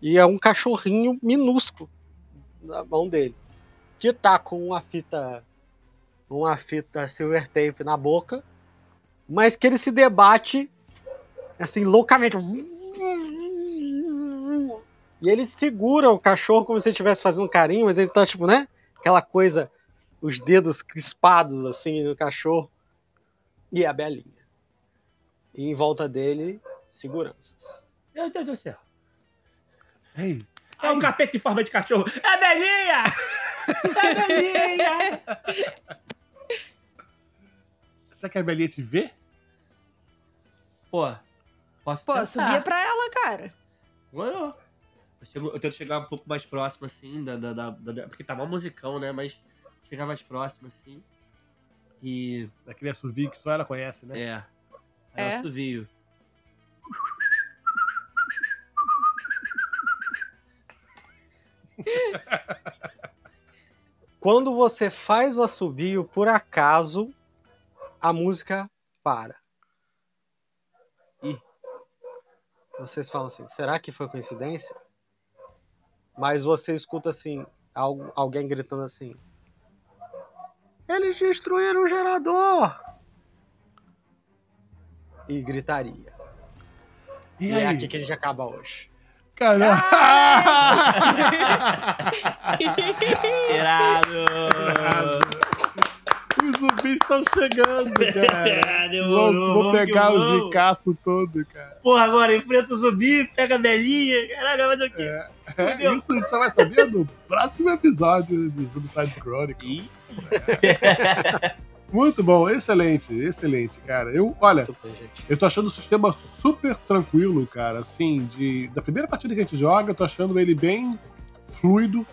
E é um cachorrinho minúsculo na mão dele, que tá com uma fita uma fita silver tape na boca, mas que ele se debate assim loucamente. E ele segura o cachorro como se ele estivesse fazendo carinho, mas ele tá tipo, né? Aquela coisa os dedos crispados assim no cachorro e a Belinha. E em volta dele, seguranças. Meu Deus do céu. Ei, É um capeta em forma de cachorro. É a Belinha! É a Belinha! Será que a Belinha te vê? Pô, posso Pô, tentar. subia pra ela, cara. Mano, eu, chego- eu tento chegar um pouco mais próximo, assim, da, da, da- da- Porque tá mal musicão, né? Mas chegar mais próximo, assim. E. Daquele assovio que só ela conhece, né? É. É? eu assovio. <laughs> Quando você faz o assobio, por acaso, a música para. Ih. Vocês falam assim, será que foi coincidência? Mas você escuta assim, al- alguém gritando assim. Eles destruíram o gerador! E gritaria. E, E, aí? é aqui que a gente acaba hoje. Caramba! <laughs> Irado! Os zumbis estão chegando, <laughs> cara. Demorou, Vou, vou pegar os ricaços todo, cara. Porra, agora enfrenta o zumbi, pega a Belinha. Caralho, vai fazer o quê? É, Fudeu. isso a gente só vai saber no próximo episódio de Zombicide Chronicle. Ih. <laughs> Muito bom, excelente, excelente, cara. Eu, olha, eu tô achando o sistema super tranquilo, cara. Assim, de, da primeira partida que a gente joga, eu tô achando ele bem fluido,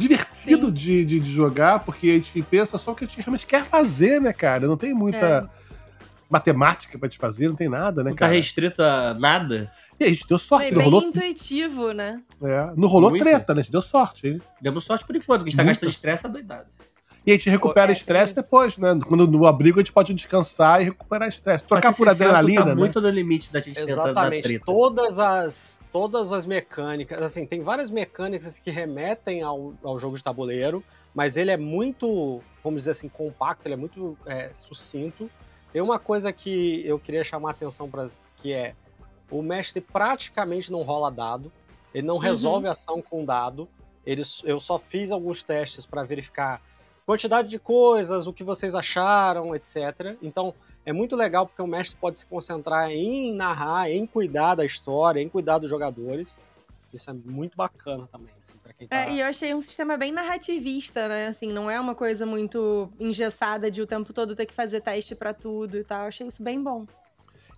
divertido de, de, de jogar, porque a gente pensa só o que a gente realmente quer fazer, né, cara? Não tem muita matemática pra te fazer, não tem nada, né, Não tá cara? restrito a nada. E a gente deu sorte, Foi não bem rolou, intuitivo, né? é, não rolou Muito. treta, né? A gente deu sorte, hein? Demos sorte por enquanto, porque a gente tá Muito. gastando estresse adoidado. E a gente recupera É, estresse é. depois, né? Quando no abrigo a gente pode descansar e recuperar estresse. Trocar por tu adrenalina, tá né? muito no limite da gente tentando Exatamente. treta. Todas as, todas as mecânicas, assim, tem várias mecânicas que remetem ao, ao jogo de tabuleiro, mas ele é muito, vamos dizer assim, compacto, ele é muito é, sucinto. Tem uma coisa que eu queria chamar a atenção para que é o mestre praticamente não rola dado, ele não resolve a ação com dado. Ele, eu só fiz alguns testes para verificar quantidade de coisas, o que vocês acharam, etc. Então, é muito legal porque o mestre pode se concentrar em narrar, em cuidar da história, em cuidar dos jogadores. Isso é muito bacana também, assim, para quem tá... É, e eu achei um sistema bem narrativista, né? Assim, não é uma coisa muito engessada de o tempo todo ter que fazer teste pra tudo e tal. Eu achei isso bem bom.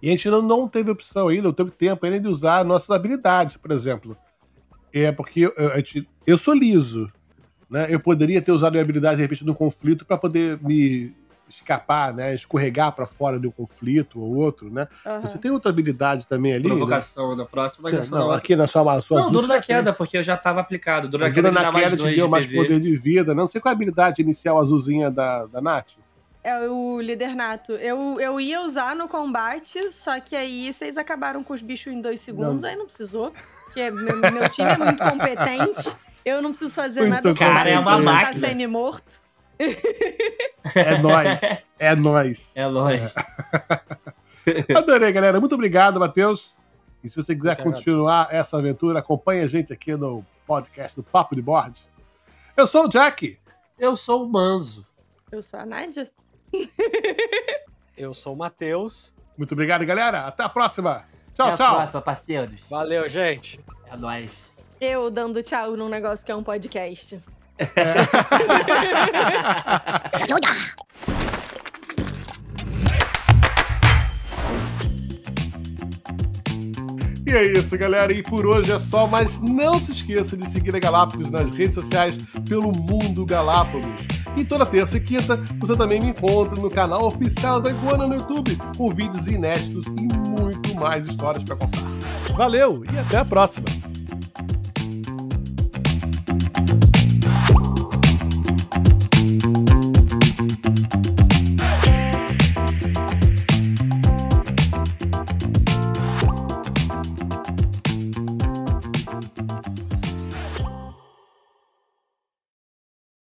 E a gente não, não teve opção ainda, não teve tempo ainda de usar nossas habilidades, por exemplo. É porque eu, eu, eu sou liso. Né? Eu poderia ter usado minha habilidade, de repente, no conflito para poder me escapar, né? Escorregar para fora de um conflito ou outro, né? Aham. Você tem outra habilidade também ali? Provocação na próxima, mas Né? essa Não, não. aqui na sua, sua Não, duro você na tem. queda, porque eu já tava aplicado. Duro A na queda na queda te deu de mais poder de vida, né? Não sei qual é a habilidade inicial azulzinha da, da Nath. É o líder nato. Eu, eu ia usar no combate, só que aí vocês acabaram com os bichos em dois segundos, Não. aí não precisou. Porque meu, meu time é muito competente. <laughs> Eu não preciso fazer Muito nada Cara, é uma tá máquina. semi-morto. É nóis. É nóis. <laughs> É lógico. <laughs> Adorei, galera. Muito obrigado, Matheus. E se você quiser continuar essa aventura, acompanhe a gente aqui no podcast do Papo de Board. Eu sou o Jack. Eu sou o Manzo. Eu sou a Nádia. Eu sou o Matheus. Muito obrigado, galera. Até a próxima. Tchau, Até a tchau. próxima, parceiros. Valeu, gente! É nóis. Eu dando tchau num negócio que é um podcast. <laughs> E é isso, galera. E por hoje é só, mas não se esqueça de seguir a Galápagos nas redes sociais pelo Mundo Galápagos. E toda terça e quinta você também me encontra no canal oficial da Iguana no YouTube, com vídeos inéditos e muito mais histórias para contar. Valeu e até a próxima!